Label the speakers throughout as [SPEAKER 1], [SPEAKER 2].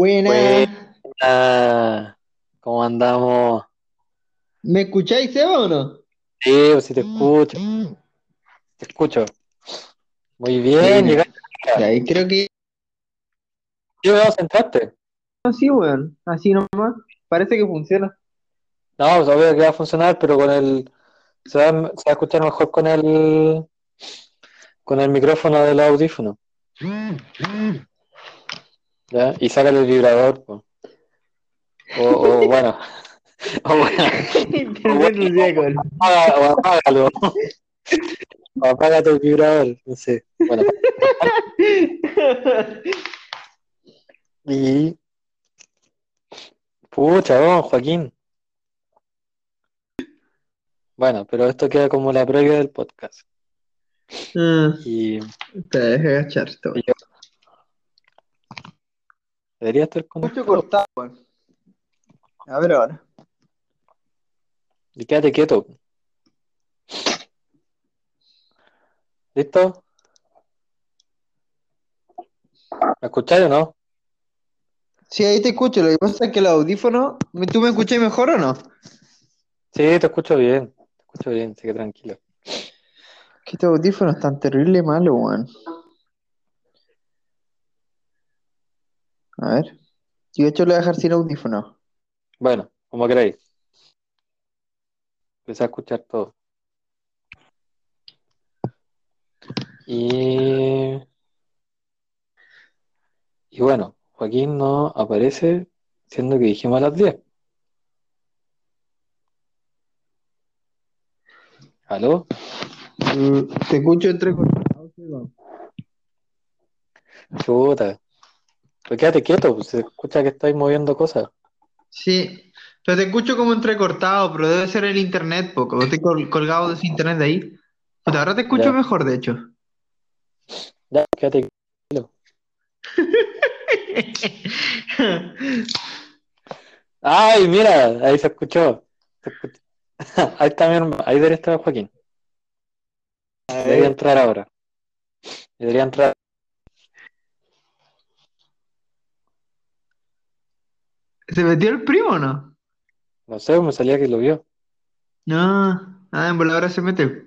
[SPEAKER 1] Buena.
[SPEAKER 2] Buena. ¿Cómo andamos?
[SPEAKER 1] ¿Me escucháis, Seba, o no?
[SPEAKER 2] Sí, pues sí te escucho. Te escucho. Muy bien, llegaste.
[SPEAKER 1] Ahí creo que
[SPEAKER 2] Sí, vamos, entraste.
[SPEAKER 1] así, weón. Así nomás. Parece que funciona.
[SPEAKER 2] No, pues obvio que va a funcionar, pero con el. Se va, se va a escuchar mejor con el. Con el micrófono del audífono. ¿Ya? Y sácale el vibrador, po. O, o bueno. O bueno.
[SPEAKER 1] Internet no llega con-
[SPEAKER 2] apaga- o apágalo. O apágate el vibrador, no sé. Bueno, y. Pucha, vamos, Joaquín. Bueno, pero esto queda como la previa del podcast.
[SPEAKER 1] Ah,
[SPEAKER 2] Y
[SPEAKER 1] te dejé agachar
[SPEAKER 2] y yo debería estar
[SPEAKER 1] Mucho
[SPEAKER 2] conectado.
[SPEAKER 1] cortado, weón. A ver ahora.
[SPEAKER 2] Y quédate quieto. ¿Listo? ¿Me escucháis o no?
[SPEAKER 1] Sí, ahí te escucho. Lo que pasa es que el audífono. ¿Tú me escuchás mejor o no?
[SPEAKER 2] Sí, te escucho bien. Te escucho bien, así que tranquilo.
[SPEAKER 1] Que estos audífonos están terrible malos, weón. A ver. Yo de hecho lo voy a dejar sin audífono.
[SPEAKER 2] Bueno, como queráis. Empecé a escuchar todo. Y, y bueno, Joaquín no aparece, siendo que dijimos a las 10. ¿Aló?
[SPEAKER 1] Mm, Te escucho entrecortado.
[SPEAKER 2] Chuta. Pues quédate quieto, pues se escucha que estáis moviendo cosas.
[SPEAKER 1] Sí, pero te escucho como entrecortado, pero debe ser el internet, poco. Estoy col- colgado de ese internet de ahí. Puta, ahora te escucho
[SPEAKER 2] Ya.
[SPEAKER 1] mejor, de hecho.
[SPEAKER 2] Ya, quédate quieto. ¡Ay, mira! Ahí se escuchó. Se escuchó. Ahí también, ahí debería estar Joaquín. Debería entrar ahora. Debería entrar.
[SPEAKER 1] ¿Se metió el primo o no?
[SPEAKER 2] No sé, me salía que lo vio.
[SPEAKER 1] No, ah, en voladora se mete.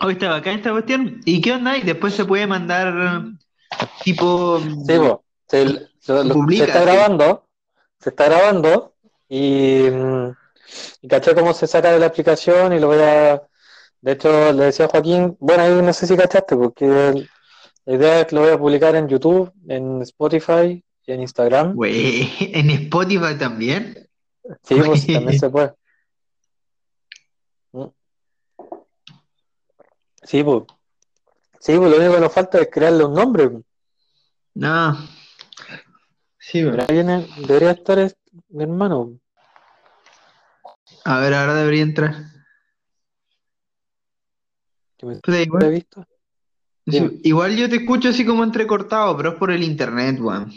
[SPEAKER 1] Hoy está bacán esta cuestión. ¿Y qué onda? Y después se puede mandar tipo.
[SPEAKER 2] Sí, po. Se, lo- lo- se está
[SPEAKER 1] sí.
[SPEAKER 2] grabando. Se está grabando. Y, mm, y caché cómo se saca de la aplicación y lo voy a. De hecho, le decía a Joaquín, bueno, ahí no sé si cachaste, porque la idea es que lo voy a publicar en YouTube, en Spotify y en Instagram.
[SPEAKER 1] Güey, en Spotify también.
[SPEAKER 2] Sí, pues también se puede. Mm. Sí, pues. Sí, pues lo único que nos falta es crearle un nombre. pues.
[SPEAKER 1] No. Sí,
[SPEAKER 2] ahí viene, debería estar es- mi hermano.
[SPEAKER 1] A ver, ahora debería entrar.
[SPEAKER 2] que me he
[SPEAKER 1] igual,
[SPEAKER 2] visto. Dime.
[SPEAKER 1] igual yo te escucho así como entrecortado, pero es por el internet, weón.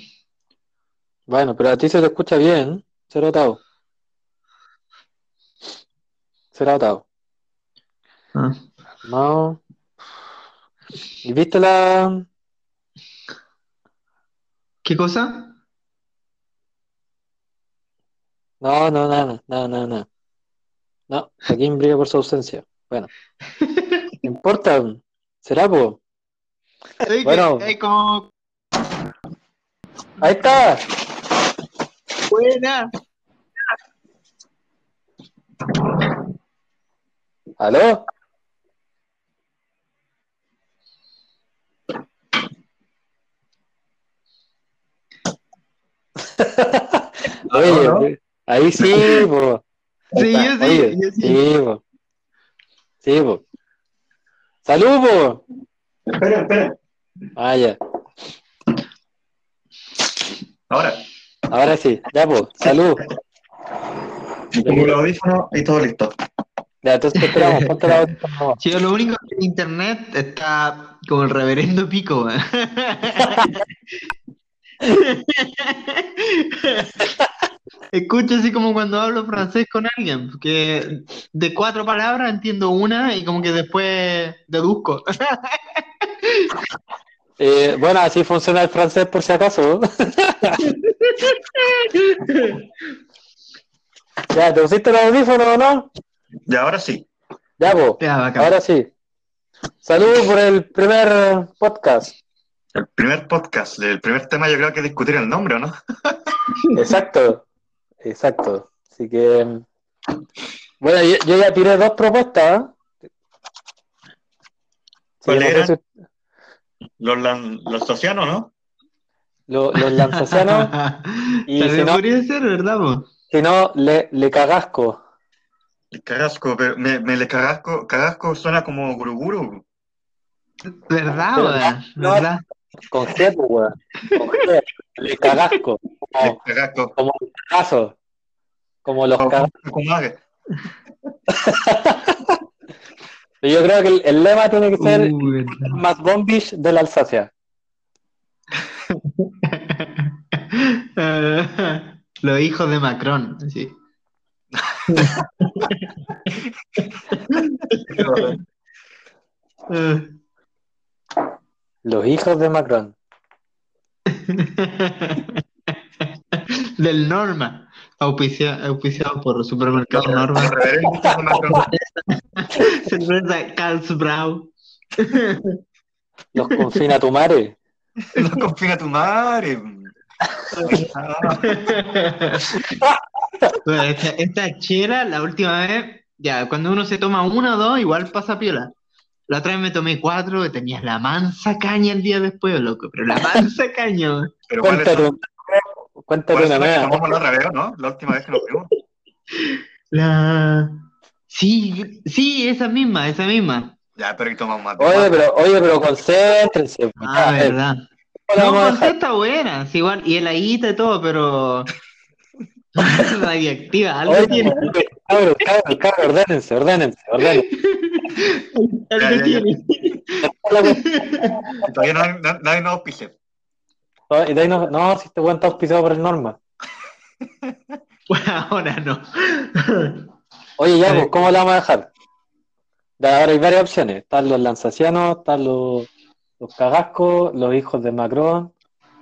[SPEAKER 2] Bueno, pero a ti se te escucha bien. Será Otao. Será Otao.
[SPEAKER 1] Ah.
[SPEAKER 2] No. ¿Y viste la.
[SPEAKER 1] ¿Qué cosa?
[SPEAKER 2] No, no, nada, nada, nada, nada. No, Joaquín brilla por su ausencia. Bueno, no importa. Será, po. Bueno. Ahí está.
[SPEAKER 1] buena.
[SPEAKER 2] ¿Aló? Oye,
[SPEAKER 1] ¿no?
[SPEAKER 2] ahí sí, po.
[SPEAKER 1] Sí, yo sí,
[SPEAKER 2] Oye,
[SPEAKER 1] yo sí.
[SPEAKER 2] sí, po. Sí, po. ¡Salud, po!
[SPEAKER 3] Espera, espera.
[SPEAKER 2] Ah, ya.
[SPEAKER 3] Ahora,
[SPEAKER 2] Ahora sí. Ya, po. Salud.
[SPEAKER 3] pongo el audífono y todo listo.
[SPEAKER 2] Ya, entonces te esperamos. Ponte la.
[SPEAKER 1] Sí, lo único que en internet está como el reverendo pico. Escucho así como cuando hablo francés con alguien, que de cuatro palabras entiendo una y como que después deduzco.
[SPEAKER 2] Eh, bueno, así funciona el francés por si acaso. ya, ¿te pusiste el audífono o no?
[SPEAKER 3] Y ahora sí.
[SPEAKER 2] Ya.
[SPEAKER 1] Ya, bacán.
[SPEAKER 2] Ahora sí. Saludos por el primer podcast.
[SPEAKER 3] El primer podcast, el primer tema yo creo que discutir el nombre, ¿o no?
[SPEAKER 2] Exacto. Exacto. Así que. Bueno, yo, yo ya tiré dos propuestas. ¿eh?
[SPEAKER 3] ¿Cuál era?
[SPEAKER 2] si-
[SPEAKER 3] Los, lan- los socianos, ¿no?
[SPEAKER 2] lo- los lanzacianos, y si no-
[SPEAKER 1] podría ser, ¿verdad,
[SPEAKER 2] si no, le, le cagasco.
[SPEAKER 3] El carrasco, pero me, me le carrasco, carrasco suena como guruguru.
[SPEAKER 1] ¿Verdad,
[SPEAKER 2] no-
[SPEAKER 1] ¿Verdad?
[SPEAKER 2] Con G, pues, weón. Con G. Le cagasco.
[SPEAKER 3] El
[SPEAKER 2] Como,
[SPEAKER 3] carrasco.
[SPEAKER 2] como los cagazos. Como los
[SPEAKER 3] madre.
[SPEAKER 2] Yo creo que el, el lema tiene que ser
[SPEAKER 1] verdad.
[SPEAKER 2] más bombish de la Alsacia.
[SPEAKER 1] Los hijos de Macron, sí. Eh.
[SPEAKER 2] Los hijos de Macron.
[SPEAKER 1] Del Norma, auspicia- auspiciado por Supermercado
[SPEAKER 3] Los
[SPEAKER 1] Norma. Cerveza Carlsbrau.
[SPEAKER 2] Los confina tu madre.
[SPEAKER 3] No confía tu madre.
[SPEAKER 1] Bueno, esta, esta chela, la última vez, ya, cuando uno se toma una o dos, igual pasa piola. La otra vez me tomé cuatro, que tenías la mansa caña el día después, loco, pero la mansa caña.
[SPEAKER 3] Pero ¿cuáles
[SPEAKER 2] Cuéntate,
[SPEAKER 3] son?
[SPEAKER 2] cuéntate
[SPEAKER 3] ¿Cuáles
[SPEAKER 2] una
[SPEAKER 3] tomamos la otra vez, no? La última vez que nos vimos.
[SPEAKER 1] La... Sí, sí, esa misma, esa misma.
[SPEAKER 3] Ya, pero que tomamos más.
[SPEAKER 2] Oye, pero, oye, pero concéntrense.
[SPEAKER 1] Ah,
[SPEAKER 2] Ya, eh,
[SPEAKER 1] verdad.
[SPEAKER 2] ¿cómo la
[SPEAKER 1] No,
[SPEAKER 2] dejar?
[SPEAKER 1] está buena, sí, igual, y heladita y todo, pero... Radioactiva, algo
[SPEAKER 2] Oye,
[SPEAKER 1] tiene.
[SPEAKER 2] cabros, cabros, ordénense, ordénense, ordénense.
[SPEAKER 1] Tiene.
[SPEAKER 3] Todavía nadie, na- nadie nos auspicia.
[SPEAKER 2] Y de ahí no, no, si este weón está auspiciado por el Norma.
[SPEAKER 1] Bueno, ahora no.
[SPEAKER 2] Oye, ya,
[SPEAKER 1] Eh.
[SPEAKER 2] pues, ¿cómo la vamos a dejar? Ahora hay varias opciones. Están los lanzacianos, están los, los cagascos, los hijos de Macron,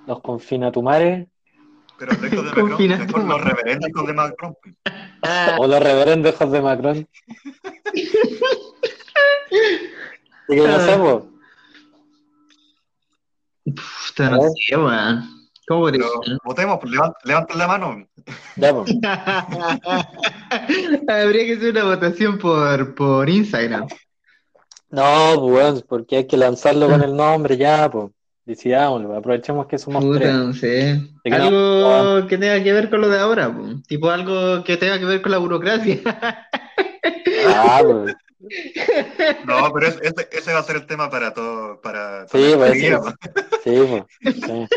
[SPEAKER 2] los confinatumare,
[SPEAKER 3] Pero los hijos de Macron, mejor los reverendos hijos de Macron.
[SPEAKER 2] o los reverendos hijos de Macron. Que no sé, pues.
[SPEAKER 1] Puta, no sé, weón. ¿Cómo podría ser?
[SPEAKER 3] votemos, pues, levant- levanten la mano.
[SPEAKER 2] Ya, pues.
[SPEAKER 1] Habría que hacer una votación por, por Instagram.
[SPEAKER 2] No, pues, weón, porque hay que lanzarlo con el nombre ya, pues. Decidámoslo, aprovechemos que somos
[SPEAKER 1] Puta,
[SPEAKER 2] tres.
[SPEAKER 1] no sé.
[SPEAKER 2] que no-
[SPEAKER 1] Algo que tenga que ver con lo de ahora, po. tipo algo que tenga que ver con la burocracia.
[SPEAKER 2] Ah, pues.
[SPEAKER 3] No, pero es- ese, ese va a ser el tema para todo. Para,
[SPEAKER 2] Sí,
[SPEAKER 3] para
[SPEAKER 2] pues, sí. Sí, pues. Sí.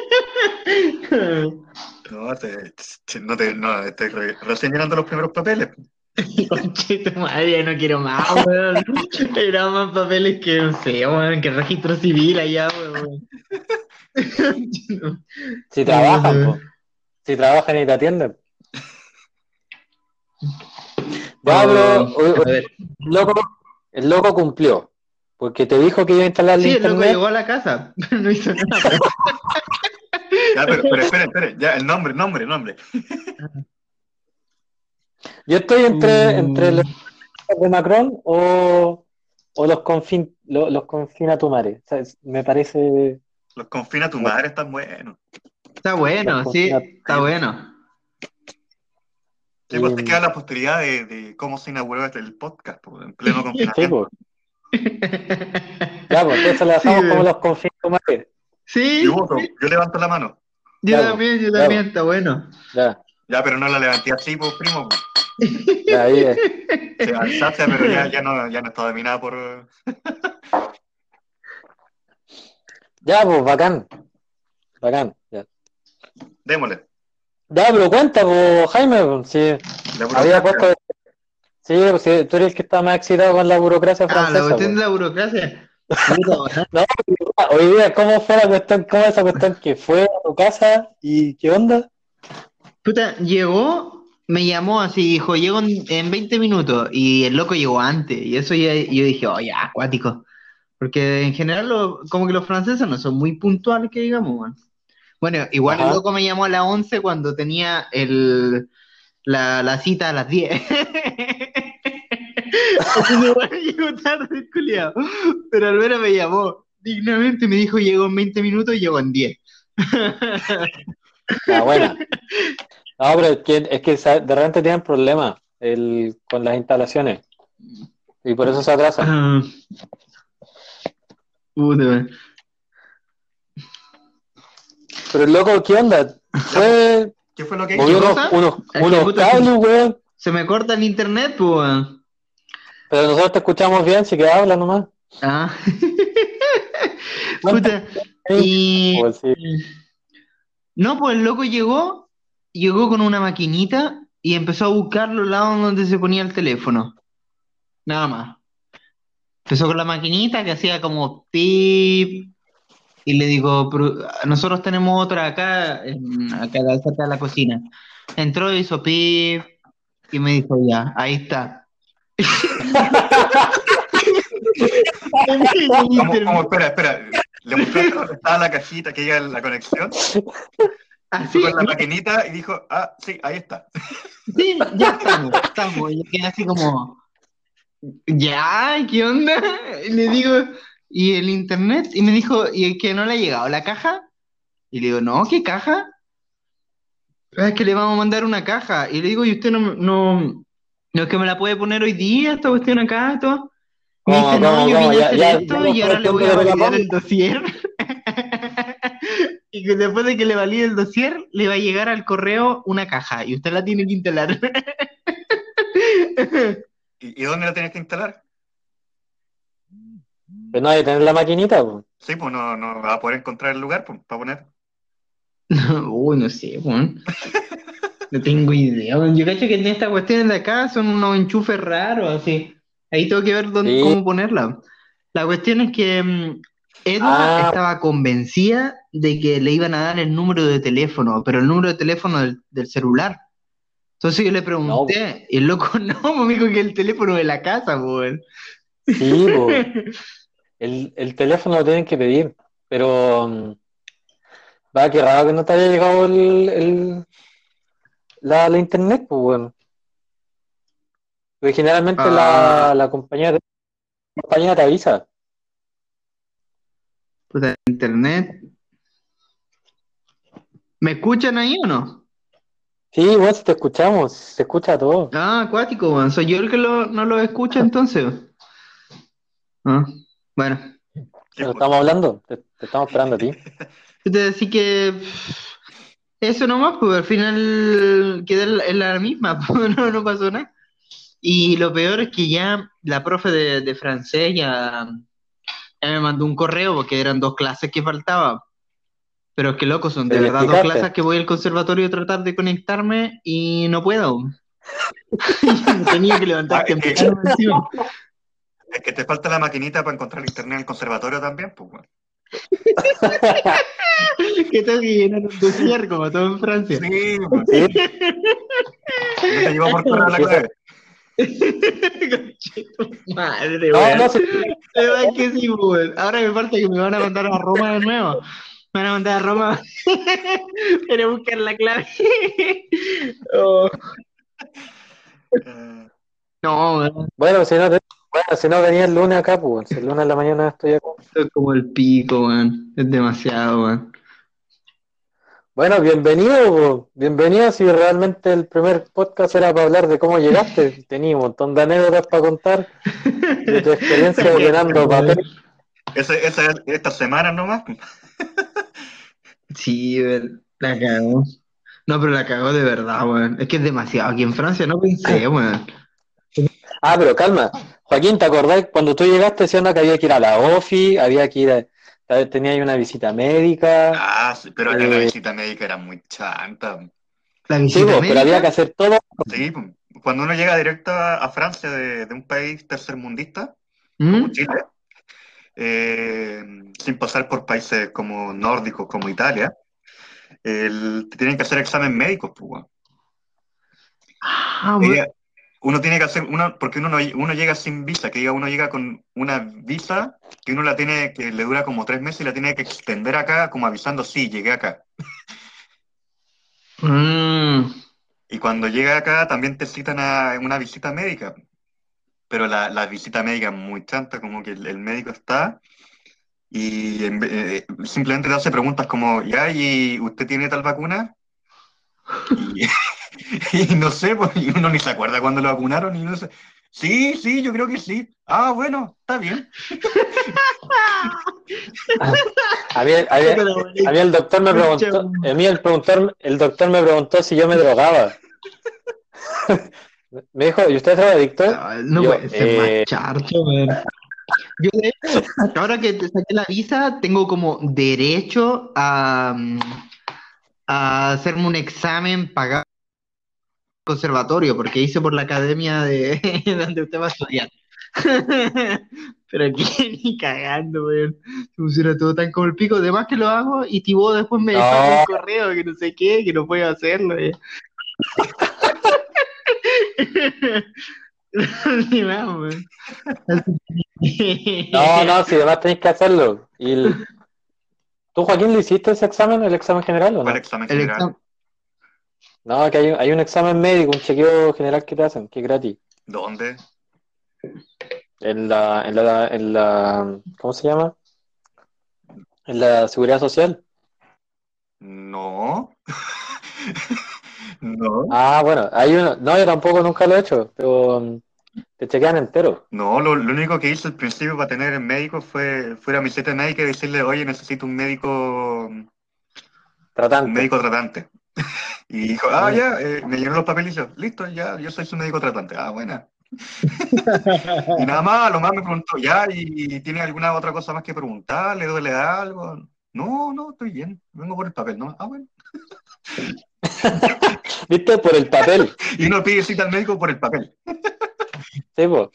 [SPEAKER 3] No, te, te- no, te, no, estoy re- recién llenando los primeros papeles.
[SPEAKER 1] Conche tu madre, ya no quiero más, weón. Era más papeles que, no sé, weón, que registro civil allá, weón.
[SPEAKER 2] Si trabajan. Si trabajan y te atienden. Ya, pero, o- o-
[SPEAKER 1] A ver.
[SPEAKER 2] el loco, el loco cumplió. Porque te dijo que iba a instalar
[SPEAKER 1] Sí, el loco
[SPEAKER 2] internet.
[SPEAKER 1] llegó a la casa, pero no hizo nada.
[SPEAKER 3] Ya, pero, pero esperen, esperen, ya, el nombre, nombre, nombre.
[SPEAKER 2] Yo estoy entre,
[SPEAKER 1] Mm.
[SPEAKER 2] entre los de Macron o, o los, confin, lo- los, confina tu madre. O sea, es- me parece.
[SPEAKER 3] Los confina tu madre, están buenos.
[SPEAKER 1] Está bueno, sí, está bueno.
[SPEAKER 3] Sí, pues te queda la posteridad de, de cómo se inauguró este- el podcast, pues, en pleno
[SPEAKER 2] Sí,
[SPEAKER 3] confinamiento.
[SPEAKER 2] pues. Ya, pues entonces la dejamos
[SPEAKER 1] Sí,
[SPEAKER 2] como los confina tu madre.
[SPEAKER 1] Sí,
[SPEAKER 3] Yo voto, yo levanto la mano.
[SPEAKER 1] yo
[SPEAKER 2] Ya,
[SPEAKER 1] también, yo
[SPEAKER 2] ya,
[SPEAKER 1] también, está bueno.
[SPEAKER 2] Ya,
[SPEAKER 3] Ya, pero no la levanté así, pues, primo. pues.
[SPEAKER 2] Ya, ahí es.
[SPEAKER 3] Sí, Alsacia, pero ya, ya, no, ya no está dominada por.
[SPEAKER 2] Ya, pues bacán. Bacán. Ya,
[SPEAKER 3] Démosle.
[SPEAKER 2] Ya, pero cuenta, pues, Jaime, pues, si había puesto. Sí, pues, si tú eres el que está más excitado con la burocracia
[SPEAKER 1] Ah, la
[SPEAKER 2] francesa.
[SPEAKER 1] cuestión de la burocracia.
[SPEAKER 2] No, hoy día, ¿cómo fue la cuestión? ¿Cómo esa cuestión que fue a tu casa y qué onda?
[SPEAKER 1] Puta, llegó, me llamó así, dijo, llego en, en 20 minutos, y el loco llegó antes, y eso ya, yo dije, oh, ya, acuático. Porque en general, lo- como que los franceses no son muy puntuales, que digamos. Bueno, igual el loco me llamó a las 11 cuando tenía el, la, la cita a las 10. Así que igual llegó tarde, el culiao. Pero al menos me llamó dignamente, me dijo llegó en 20 minutos y llegó en 10.
[SPEAKER 2] Ah, bueno. No, pero es que, es que de repente tienen problemas el, con las instalaciones. Y por eso se atrasan.
[SPEAKER 1] Ah. Puta, weón.
[SPEAKER 2] Pero el loco, ¿qué onda? Fue,
[SPEAKER 3] ¿Qué fue lo que hizo?
[SPEAKER 2] unos, unos, unos cables, weón.
[SPEAKER 1] Se me corta el internet, pues, weón.
[SPEAKER 2] Pero nosotros te escuchamos bien, si que habla nomás.
[SPEAKER 1] Ah. Puta. Y.
[SPEAKER 2] Sí.
[SPEAKER 1] No, pues el loco llegó, llegó con una maquinita y empezó a buscar los lados donde se ponía el teléfono. Nada más. Empezó con la maquinita que hacía como pip. Y le digo, "Pero, nosotros tenemos otra acá, acá cerca de la cocina. Entró, hizo pip y me dijo, ya, ahí está.
[SPEAKER 3] ¿Cómo, cómo? Espera, espera. Le dónde estaba la cajita que llega la conexión.
[SPEAKER 1] Así,
[SPEAKER 3] con la maquinita y dijo, ah, sí, ahí está.
[SPEAKER 1] Sí, ya estamos, estamos. Y quedé así como, ya, ¿qué onda? Y le digo, ¿y el internet? Y me dijo, ¿y es que no le ha llegado la caja? Y le digo, no, ¿qué caja? "Ah, Es que le vamos a mandar una caja. Y le digo, ¿y usted no, no, no es que me la puede poner hoy día, esta cuestión acá, todo? Y me
[SPEAKER 2] ¿Cómo,
[SPEAKER 1] dice, no, yo vine a hacer
[SPEAKER 2] ya-
[SPEAKER 1] esto
[SPEAKER 2] ya
[SPEAKER 1] y ahora le voy a validar el dossier. Y que después de que le valide el dossier, le va a llegar al correo una caja y usted la tiene que instalar.
[SPEAKER 3] ¿Y, y dónde la tienes que instalar?
[SPEAKER 2] Pero no hay que tener la maquinita, pues.
[SPEAKER 3] Sí, pues no, no va a poder encontrar el lugar pues, para poner.
[SPEAKER 1] Uy, no sé. No tengo idea. Yo cacho que en estas cuestiones de acá son unos enchufes raros, así. Ahí tengo que ver dónde,
[SPEAKER 2] Sí.
[SPEAKER 1] cómo ponerla. La cuestión es que mm, Edna
[SPEAKER 2] Ah.
[SPEAKER 1] estaba convencida de que le iban a dar el número de teléfono, pero el número de teléfono del, del celular. Entonces yo le pregunté, y el loco no, me dijo que el teléfono de la casa, weón.
[SPEAKER 2] Sí. El, el teléfono lo tienen que pedir, pero mm, va, qué raro que no te haya llegado el, el- la, la internet, pues bueno. Porque generalmente
[SPEAKER 1] Ah.
[SPEAKER 2] la, la compañía, la compañía te avisa.
[SPEAKER 1] Puta, internet. ¿Me escuchan ahí o no?
[SPEAKER 2] Sí, bueno, si te escuchamos, se escucha todo.
[SPEAKER 1] Ah, acuático, weón. Soy yo el que lo- no lo escucha entonces. Ah, bueno.
[SPEAKER 3] ¿Qué
[SPEAKER 2] Pero estamos hablando, te, te estamos esperando a ti.
[SPEAKER 1] Decir que eso nomás, pues al final quedé en la- en la misma, pues, no, no pasó nada. Y lo peor es que ya la profe de, de francés ya, me mandó un correo porque eran dos clases que faltaban. Pero es que loco, son de verdad dos clases que voy al conservatorio a tratar de conectarme y no puedo. Tenía que levantar
[SPEAKER 3] Ah, es que-
[SPEAKER 1] temprano encima.
[SPEAKER 3] Es que te falta la maquinita para encontrar internet en el conservatorio también, pues bueno.
[SPEAKER 1] que tengo que llenar un dossier como todo en Francia.
[SPEAKER 3] Sí, pues.
[SPEAKER 2] Sí,
[SPEAKER 3] Yo te llevo por correo la clave.
[SPEAKER 1] Madre,
[SPEAKER 2] no,
[SPEAKER 1] weón.
[SPEAKER 2] no, sí,
[SPEAKER 1] De verdad que sí, weón. Ahora me falta que me van a mandar a Roma de nuevo. Me van a mandar a Roma para buscar la clave. Oh, no, weón.
[SPEAKER 2] bueno, si no, bueno, si no venía el lunes acá, pues el lunes en la mañana estoy acá.
[SPEAKER 1] Esto es como el pico, weón. Es demasiado, weón.
[SPEAKER 2] Bueno, bienvenido, bienvenido. Si realmente el primer podcast era para hablar de cómo llegaste, tenía un montón de anécdotas para contar de tu experiencia ordenando papel.
[SPEAKER 3] esa es esta semana nomás.
[SPEAKER 1] Sí. La cagó. No, pero la cagó de verdad, weón. Es que es demasiado. Aquí en Francia no pensé, weón.
[SPEAKER 2] Ah, pero calma. Joaquín, ¿te acordás cuando tú llegaste diciendo que había que ir a la OFI, había que ir a, tenía ahí una visita médica?
[SPEAKER 3] Ah, sí, pero acá la visita médica era muy chanta.
[SPEAKER 1] La
[SPEAKER 2] Sí, pero había que hacer todo.
[SPEAKER 3] Sí, cuando uno llega directo a, a Francia de, de un país tercermundista,
[SPEAKER 1] ¿Mm?
[SPEAKER 3] como Chile, eh, sin pasar por países como nórdicos, como Italia, el- te tienen que hacer examen médico, pues.
[SPEAKER 1] Ah.
[SPEAKER 3] Ella- uno tiene que hacer, uno, porque uno, no, uno llega sin visa, que diga, uno llega con una visa que uno la tiene, que le dura como tres meses y la tiene que extender acá, como avisando, sí, llegué acá.
[SPEAKER 1] Mm.
[SPEAKER 3] Y cuando llega acá también te citan a una visita médica. Pero la, la visita médica es muy chanta, como que el, el médico está y eh, simplemente te hace preguntas como, ya, ¿y usted tiene tal vacuna? Y, y no sé, pues, y uno ni se acuerda cuando lo vacunaron y no sé. Sí, sí, yo creo que sí. Ah, bueno, está bien.
[SPEAKER 2] A mí, a mí- a mí el doctor me preguntó, a mí el, preguntor- el doctor me preguntó si yo me drogaba. Me dijo, ¿y usted es drogadicto?
[SPEAKER 1] Ah, No
[SPEAKER 2] Yo,
[SPEAKER 1] puede ser
[SPEAKER 2] eh.
[SPEAKER 1] Yo, de hecho, ahora que te saqué la visa, tengo como derecho a, mm, a hacerme un examen pagado conservatorio, porque hice por la academia de donde usted va a estudiar. Pero aquí ni cagando, weón. Funciona todo tan como el pico. Además que lo hago y Tibó después me
[SPEAKER 2] No.
[SPEAKER 1] deja un correo que no sé qué, que no puedo hacerlo. weón.
[SPEAKER 2] No, no, si además tenéis que hacerlo. Y el- ¿Tú, Joaquín, le hiciste ese examen, el examen general o no?
[SPEAKER 3] ¿Cuál examen
[SPEAKER 1] El
[SPEAKER 3] general?
[SPEAKER 2] No, que hay, hay un examen médico, un chequeo general que te hacen, que es gratis.
[SPEAKER 3] ¿Dónde?
[SPEAKER 2] En la, en la, en la, ¿cómo se llama? En la seguridad social.
[SPEAKER 3] No. No.
[SPEAKER 2] Ah, bueno, hay uno, no, yo tampoco nunca lo he hecho, pero mm, te chequean entero.
[SPEAKER 3] No, lo, lo único que hice al principio para tener el médico fue, fue ir a mi sitio médica y decirle, oye, necesito un médico, un
[SPEAKER 2] Tratante.
[SPEAKER 3] médico tratante. Y dijo, ah, ya, eh, me llenó los papeles y yo, listo, ya, yo soy su médico tratante. Ah, buena. Y nada más, lo más me preguntó, ya, ¿y tiene alguna otra cosa más que preguntar? ¿Le duele algo? No, no, estoy bien, vengo por el papel, ¿no? Ah, bueno.
[SPEAKER 2] ¿Viste? Por el papel.
[SPEAKER 3] Y uno pide cita al médico por el papel.
[SPEAKER 2] Sí, po.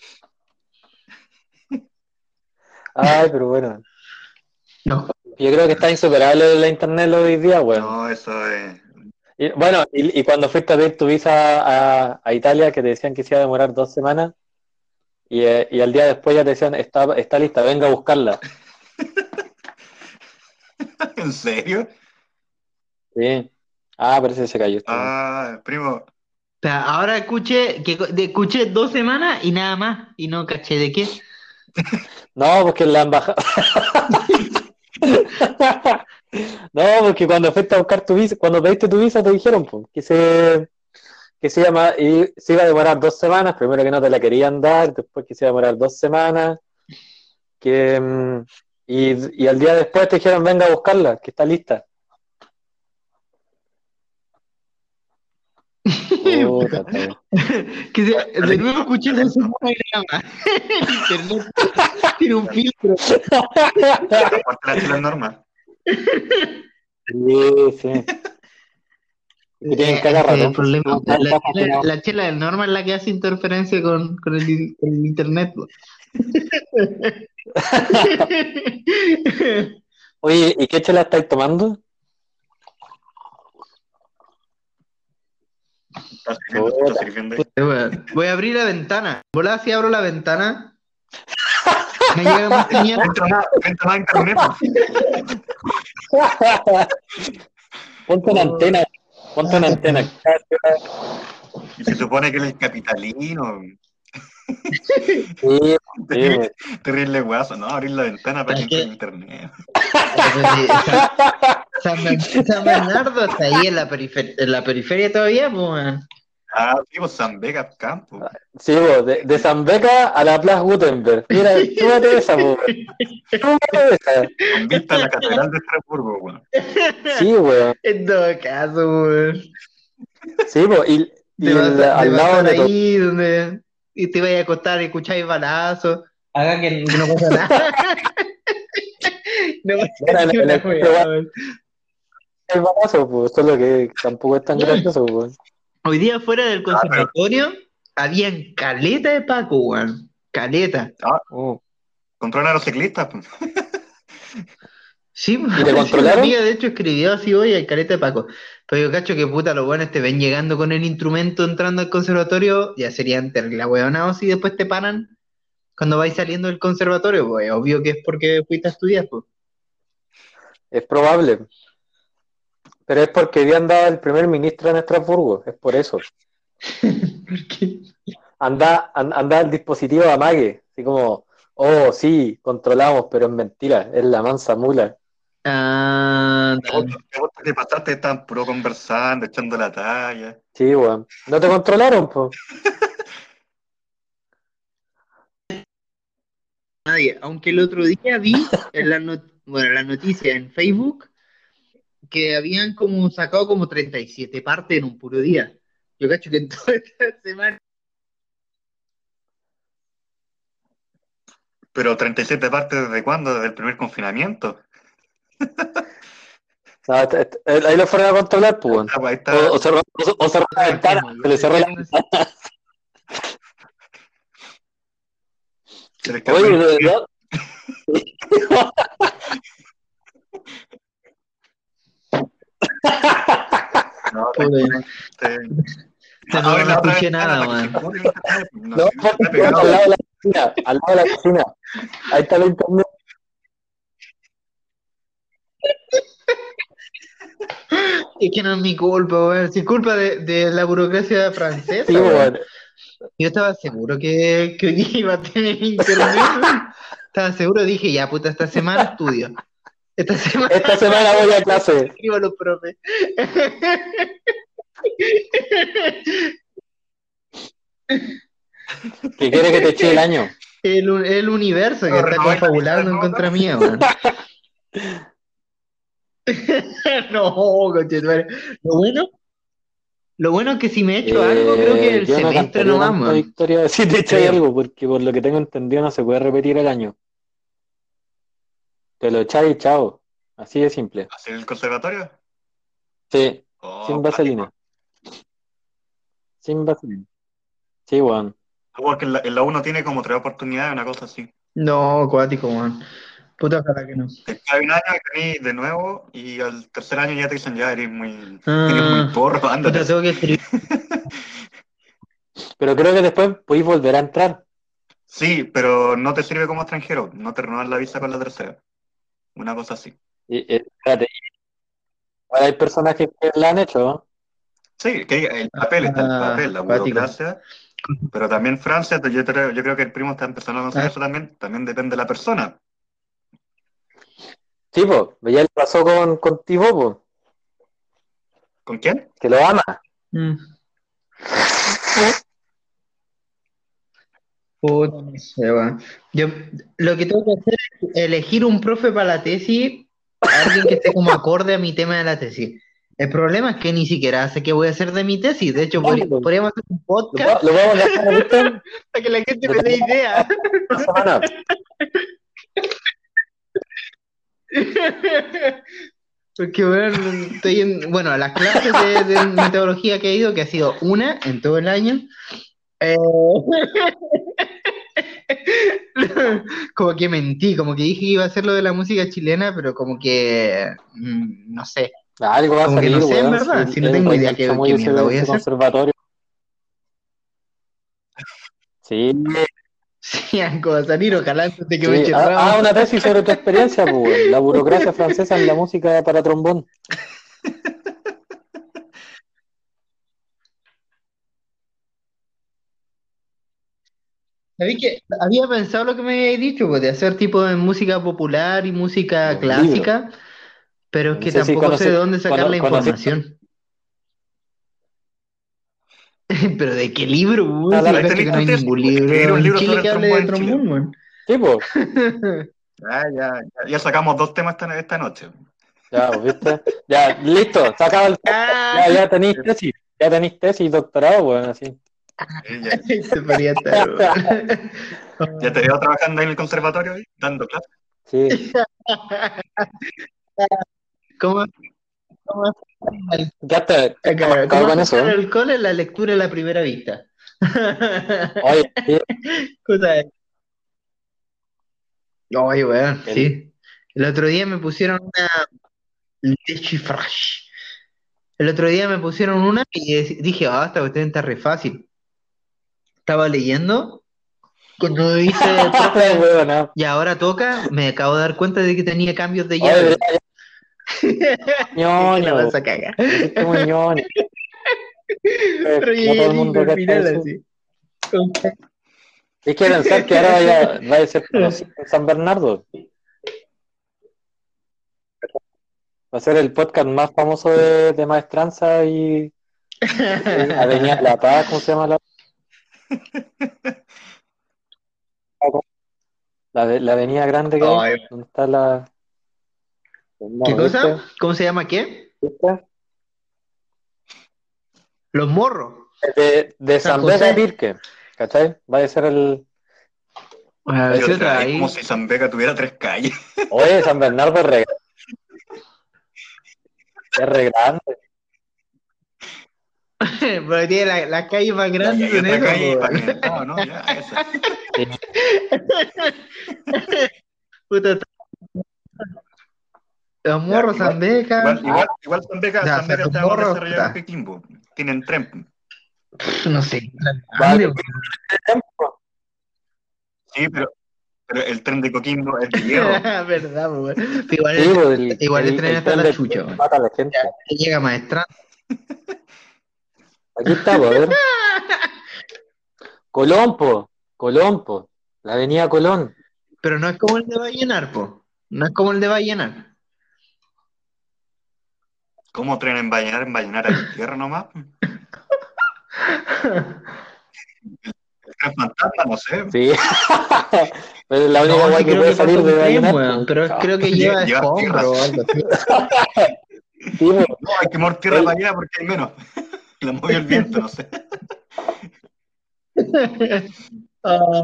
[SPEAKER 2] Ay, pero bueno.
[SPEAKER 1] No.
[SPEAKER 2] Yo creo que está insuperable la internet hoy día, bueno.
[SPEAKER 3] No, eso es...
[SPEAKER 2] Y, bueno, y, y cuando fuiste a pedir tu visa a, a Italia, que te decían que se iba a demorar dos semanas, y, eh, y al día después ya te decían, está, está lista, venga a buscarla.
[SPEAKER 3] ¿En serio?
[SPEAKER 2] Sí. Ah, parece que se cayó.
[SPEAKER 3] Ah, primo,
[SPEAKER 1] O sea, ahora escuché que de- escuché dos semanas y nada más, y no caché de qué.
[SPEAKER 2] No, porque en la embajada. No, porque cuando fuiste a buscar tu visa, cuando pediste tu visa te dijeron pues, que se que se llama y se iba a demorar dos semanas, primero que no te la querían dar, después que se iba a demorar dos semanas, que mm, y, y al día después te dijeron venga a buscarla, que está lista. Puta.
[SPEAKER 1] Que de nuevo escuché más. El internet tiene un filtro.
[SPEAKER 3] aparte la normal.
[SPEAKER 2] Sí, sí. Que tienen
[SPEAKER 1] Eh,
[SPEAKER 2] cada
[SPEAKER 1] ese es
[SPEAKER 2] rato.
[SPEAKER 1] el problema. La, la chela, la chela del norma es la que hace interferencia con, con el, con el internet.
[SPEAKER 2] Oye, ¿y qué chela estáis tomando?
[SPEAKER 3] Está sirviendo, está sirviendo ahí.
[SPEAKER 1] Bueno, Voy a abrir la ventana. Volá, si abro la ventana. Me llega más señal.
[SPEAKER 3] Entra más, internet.
[SPEAKER 2] Ponte una antena, ponte una antena.
[SPEAKER 3] Y se supone que él es capitalino.
[SPEAKER 2] Sí, sí,
[SPEAKER 3] Terrible, terrible guaso, ¿no? Abrir la ventana para que entre internet.
[SPEAKER 1] San, San Bernardo está ahí en la, perifer- en la periferia todavía, pues.
[SPEAKER 3] Ah, sí, pues San Vega Campo.
[SPEAKER 2] sí, vos, de, de San Beca a la Plaza Gutenberg. Mira, súbate esa, po. Súbate esa.
[SPEAKER 3] Con vista a la Catedral de Estrasburgo, bueno.
[SPEAKER 2] Sí, weón.
[SPEAKER 1] En todo caso, weón.
[SPEAKER 2] Sí, po, y, y el- al lado de to-
[SPEAKER 1] ahí donde y te vayas a acostar y escucháis balazos. Haga que, que no pasa nada. no pasa una
[SPEAKER 2] el-
[SPEAKER 1] weón.
[SPEAKER 2] balazo, pues, solo que tampoco es tan gracioso, weón.
[SPEAKER 1] Hoy día fuera del conservatorio habían caleta de Paco, weón. Caleta.
[SPEAKER 2] Mm.
[SPEAKER 3] Controlan a los ciclistas. pues.
[SPEAKER 1] Sí,
[SPEAKER 2] ¿Y te controlaron?
[SPEAKER 1] Una amiga de hecho escribió así hoy al careta de Paco. Pero yo cacho que puta, los buenos te ven llegando con el instrumento entrando al conservatorio, ya serían terrible hueonados y después te paran cuando vais saliendo del conservatorio, pues obvio que es porque fuiste a estudiar, pues.
[SPEAKER 2] Es probable. Pero es porque habían dado el primer ministro en Estrasburgo, es por eso.
[SPEAKER 1] ¿Por qué?
[SPEAKER 2] Anda, an- anda el dispositivo amague, así como, oh, sí, controlamos, pero es mentira, es la mansa mula.
[SPEAKER 1] Ah,
[SPEAKER 3] gusta que pasaste, estaban puro conversando, echando la talla.
[SPEAKER 2] Sí, weón. ¿No te controlaron, po?
[SPEAKER 1] nadie. Aunque el otro día vi en la not- bueno, la noticia en Facebook que habían como sacado como 37 partes en un puro día. Yo cacho que en toda esta semana.
[SPEAKER 3] Pero 37 partes desde cuándo? Desde el primer confinamiento.
[SPEAKER 2] No, est- eh, ahí lo fueron a controlar, pues.
[SPEAKER 3] Ah, pues.
[SPEAKER 2] O, o cerró, o- o cerró la ventana, se le cerró la
[SPEAKER 3] escapó
[SPEAKER 2] Oye,
[SPEAKER 3] el- No,
[SPEAKER 1] No,
[SPEAKER 3] Abre
[SPEAKER 1] no
[SPEAKER 3] la otra
[SPEAKER 1] escuché nada, man.
[SPEAKER 3] No,
[SPEAKER 2] No, al lado de la cocina, al lado de la cocina. Ahí está el internet.
[SPEAKER 1] Es que no es mi culpa, weón. Si es culpa de, de la burocracia francesa.
[SPEAKER 2] Sí,
[SPEAKER 1] weón.
[SPEAKER 2] weón.
[SPEAKER 1] Yo estaba seguro que, que hoy iba a tener internet. Estaba seguro, dije, ya puta, esta semana estudio. Esta semana
[SPEAKER 2] Esta semana voy a clase.
[SPEAKER 1] escribo a los profes.
[SPEAKER 2] Que quiere que te eche el año.
[SPEAKER 1] El, el universo que
[SPEAKER 3] No,
[SPEAKER 1] está confabulando en contra mía, weón. No, conchetumare. Lo bueno, lo bueno es que si me he hecho algo, creo que el
[SPEAKER 2] Eh, yo no
[SPEAKER 1] semestre
[SPEAKER 2] tanto
[SPEAKER 1] man.
[SPEAKER 2] victoria si te
[SPEAKER 1] Creo.
[SPEAKER 2] algo, porque por lo que tengo entendido no se puede repetir el año. Te lo echáis y chao. Así de simple.
[SPEAKER 3] ¿Hacer el conservatorio?
[SPEAKER 2] Sí,
[SPEAKER 3] Oh,
[SPEAKER 2] sin vaselina. Sin vaselina. Sí, weón.
[SPEAKER 3] Porque en la, en la 1 tiene como tres oportunidades, una cosa así.
[SPEAKER 1] No, acuático, man. Puta, ojalá que no.
[SPEAKER 3] Te cae un año tenés de nuevo, y al tercer año ya te dicen, ya eres muy,
[SPEAKER 1] Ah.
[SPEAKER 3] eres muy porro, ándate.
[SPEAKER 1] Puta, tengo que escribir.
[SPEAKER 2] Pero creo que después podéis volver a entrar.
[SPEAKER 3] Sí, pero no te sirve como extranjero, no te renuevan la visa con la tercera. Una cosa así.
[SPEAKER 2] Y, eh, espérate. Ahora hay personajes que la han hecho, ¿no?
[SPEAKER 3] Sí, que el papel está el
[SPEAKER 1] Ah,
[SPEAKER 3] papel, la burocracia. Pero también Francia, yo creo, yo creo que el primo está empezando a conocer
[SPEAKER 1] Ah.
[SPEAKER 3] eso también, también depende de la persona.
[SPEAKER 2] Sí, pues. Ya le pasó con, con po,
[SPEAKER 3] ¿Con quién?
[SPEAKER 2] que lo ama.
[SPEAKER 1] Mm. Puta, no sé, weón. Yo lo que tengo que hacer es elegir un profe para la tesis, alguien que esté como acorde a mi tema de la tesis. El problema es que ni siquiera sé qué voy a hacer de mi tesis. De hecho, podrí-
[SPEAKER 2] Bueno.
[SPEAKER 1] podríamos hacer un
[SPEAKER 2] Lo,
[SPEAKER 1] podcast
[SPEAKER 2] lo vamos a dejar ¿viste?
[SPEAKER 1] para que la gente me dé idea. Porque, bueno, estoy en, bueno, las clases de, de metodología que he ido, que ha sido una en todo el año, eh, como que mentí, como que dije que iba a hacer lo de la música chilena, pero como que, mm, no sé,
[SPEAKER 2] Algo va a
[SPEAKER 1] Como que
[SPEAKER 2] salir,
[SPEAKER 1] no sé, en verdad,
[SPEAKER 2] si
[SPEAKER 1] si no tengo idea qué
[SPEAKER 2] ese
[SPEAKER 1] mierda voy a hacer.
[SPEAKER 2] conservatorio. Sí,
[SPEAKER 1] sí, algo va a salir, ojalá antes de que me
[SPEAKER 2] sí.
[SPEAKER 1] eche
[SPEAKER 2] Ah,
[SPEAKER 1] ramo.
[SPEAKER 2] ah, una tesis sobre tu experiencia, pues. La burocracia francesa en la música para trombón.
[SPEAKER 1] ¿Sabéis que había pensado lo que me habíais dicho, pues, de hacer tipo de música popular y música
[SPEAKER 2] Un
[SPEAKER 1] clásica, pero es
[SPEAKER 2] No
[SPEAKER 1] que
[SPEAKER 2] si
[SPEAKER 1] tampoco sé de dónde sacar
[SPEAKER 2] cono-
[SPEAKER 1] la información. Pero de qué libro?
[SPEAKER 2] Ah,
[SPEAKER 1] Si
[SPEAKER 2] la-
[SPEAKER 1] que no hay ningún libro
[SPEAKER 3] un
[SPEAKER 1] en
[SPEAKER 3] libro
[SPEAKER 1] Chile
[SPEAKER 3] sobre
[SPEAKER 1] que hable de
[SPEAKER 3] trombón
[SPEAKER 1] weón.
[SPEAKER 2] Sí, pues.
[SPEAKER 3] Ya, ya, ya, sacamos dos temas esta, esta noche.
[SPEAKER 2] Ya, pues, ¿viste? Ya, listo, se acaba el...
[SPEAKER 1] Ah,
[SPEAKER 2] Ya, ya tenéis tesis. Ya tenéis tesis y doctorado, weón, así.
[SPEAKER 3] Eh, Ya,
[SPEAKER 1] se podría estar, weón.
[SPEAKER 3] ya te veo trabajando en el conservatorio, ahí, dando clases.
[SPEAKER 2] Sí.
[SPEAKER 1] ¿Cómo, cómo,
[SPEAKER 2] Ya te...
[SPEAKER 1] Claro, ¿cómo
[SPEAKER 2] con eso, ¿eh?
[SPEAKER 1] el cole la lectura a la primera vista?
[SPEAKER 2] Oye, sí.
[SPEAKER 1] Oye, weón,
[SPEAKER 2] El-
[SPEAKER 1] sí. El otro día me pusieron una fresh. El otro día me pusieron una y dije, ah, esta cuestión está re fácil. Estaba leyendo, cuando dice, profe,
[SPEAKER 2] no.
[SPEAKER 1] y ahora toca, me acabo de dar cuenta de que tenía cambios de llave.
[SPEAKER 2] ñoño,
[SPEAKER 1] vas a cagar.
[SPEAKER 2] Ñoño.
[SPEAKER 1] Pero llegué
[SPEAKER 2] todo el mundo
[SPEAKER 1] así.
[SPEAKER 2] Es que pensar que ahora vaya, vaya a ser conocido en San Bernardo. Va a ser el podcast más famoso de, de maestranza y, y Avenida La Paz, ¿cómo se llama la? La, de- la avenida grande que hay,
[SPEAKER 1] Ay.
[SPEAKER 2] donde está la...
[SPEAKER 1] ¿Qué cosa? ¿Cómo se llama qué?
[SPEAKER 2] ¿viste?
[SPEAKER 1] Los morros.
[SPEAKER 2] De, de
[SPEAKER 1] San
[SPEAKER 2] San a Pirque, ¿cachai? Va a ser el...
[SPEAKER 1] Ah, ahí.
[SPEAKER 3] como si San Vega tuviera tres calles.
[SPEAKER 2] Oye, San Bernardo es re, es re grande.
[SPEAKER 1] Pero tiene la, la calle más grande en eso,
[SPEAKER 3] calle
[SPEAKER 1] weón.
[SPEAKER 3] que- No, no, ya, esa.
[SPEAKER 1] Puta, Los morros,
[SPEAKER 3] igual-
[SPEAKER 1] San Beca.
[SPEAKER 3] Igual, igual, Vega,
[SPEAKER 1] Ya,
[SPEAKER 3] está más
[SPEAKER 1] Morro,
[SPEAKER 3] desarrollado
[SPEAKER 1] está.
[SPEAKER 3] que Quimbo. Tienen tren.
[SPEAKER 1] No sé.
[SPEAKER 2] Vale.
[SPEAKER 1] grande,
[SPEAKER 3] Sí, pero, pero el tren de Coquimbo es
[SPEAKER 1] weón. Verdad. Igual
[SPEAKER 2] Sí,
[SPEAKER 1] el-
[SPEAKER 2] el,
[SPEAKER 1] igual el tren está la chucha, weón.
[SPEAKER 2] mata a la gente.
[SPEAKER 1] llega maestra.
[SPEAKER 2] Aquí está, pues, a ver. Colón, po. Colón, po. La avenida Colón.
[SPEAKER 1] Pero no es como el de Vallenar, po. No es como el de Vallenar.
[SPEAKER 3] ¿Cómo tren en Vallenar? En Vallenar hay tierra nomás. El tren fantasma, no sé.
[SPEAKER 2] Sí. Pero es la única
[SPEAKER 1] No,
[SPEAKER 2] guay que puede
[SPEAKER 1] que
[SPEAKER 2] salir de Vallenar. po.
[SPEAKER 1] pero creo que
[SPEAKER 3] Lle-
[SPEAKER 1] lleva
[SPEAKER 3] lleva
[SPEAKER 1] escombro o algo así.
[SPEAKER 2] sí.
[SPEAKER 3] No, hay que mover tierra para allá porque hay menos. La movió el viento, no sé.
[SPEAKER 1] Ah.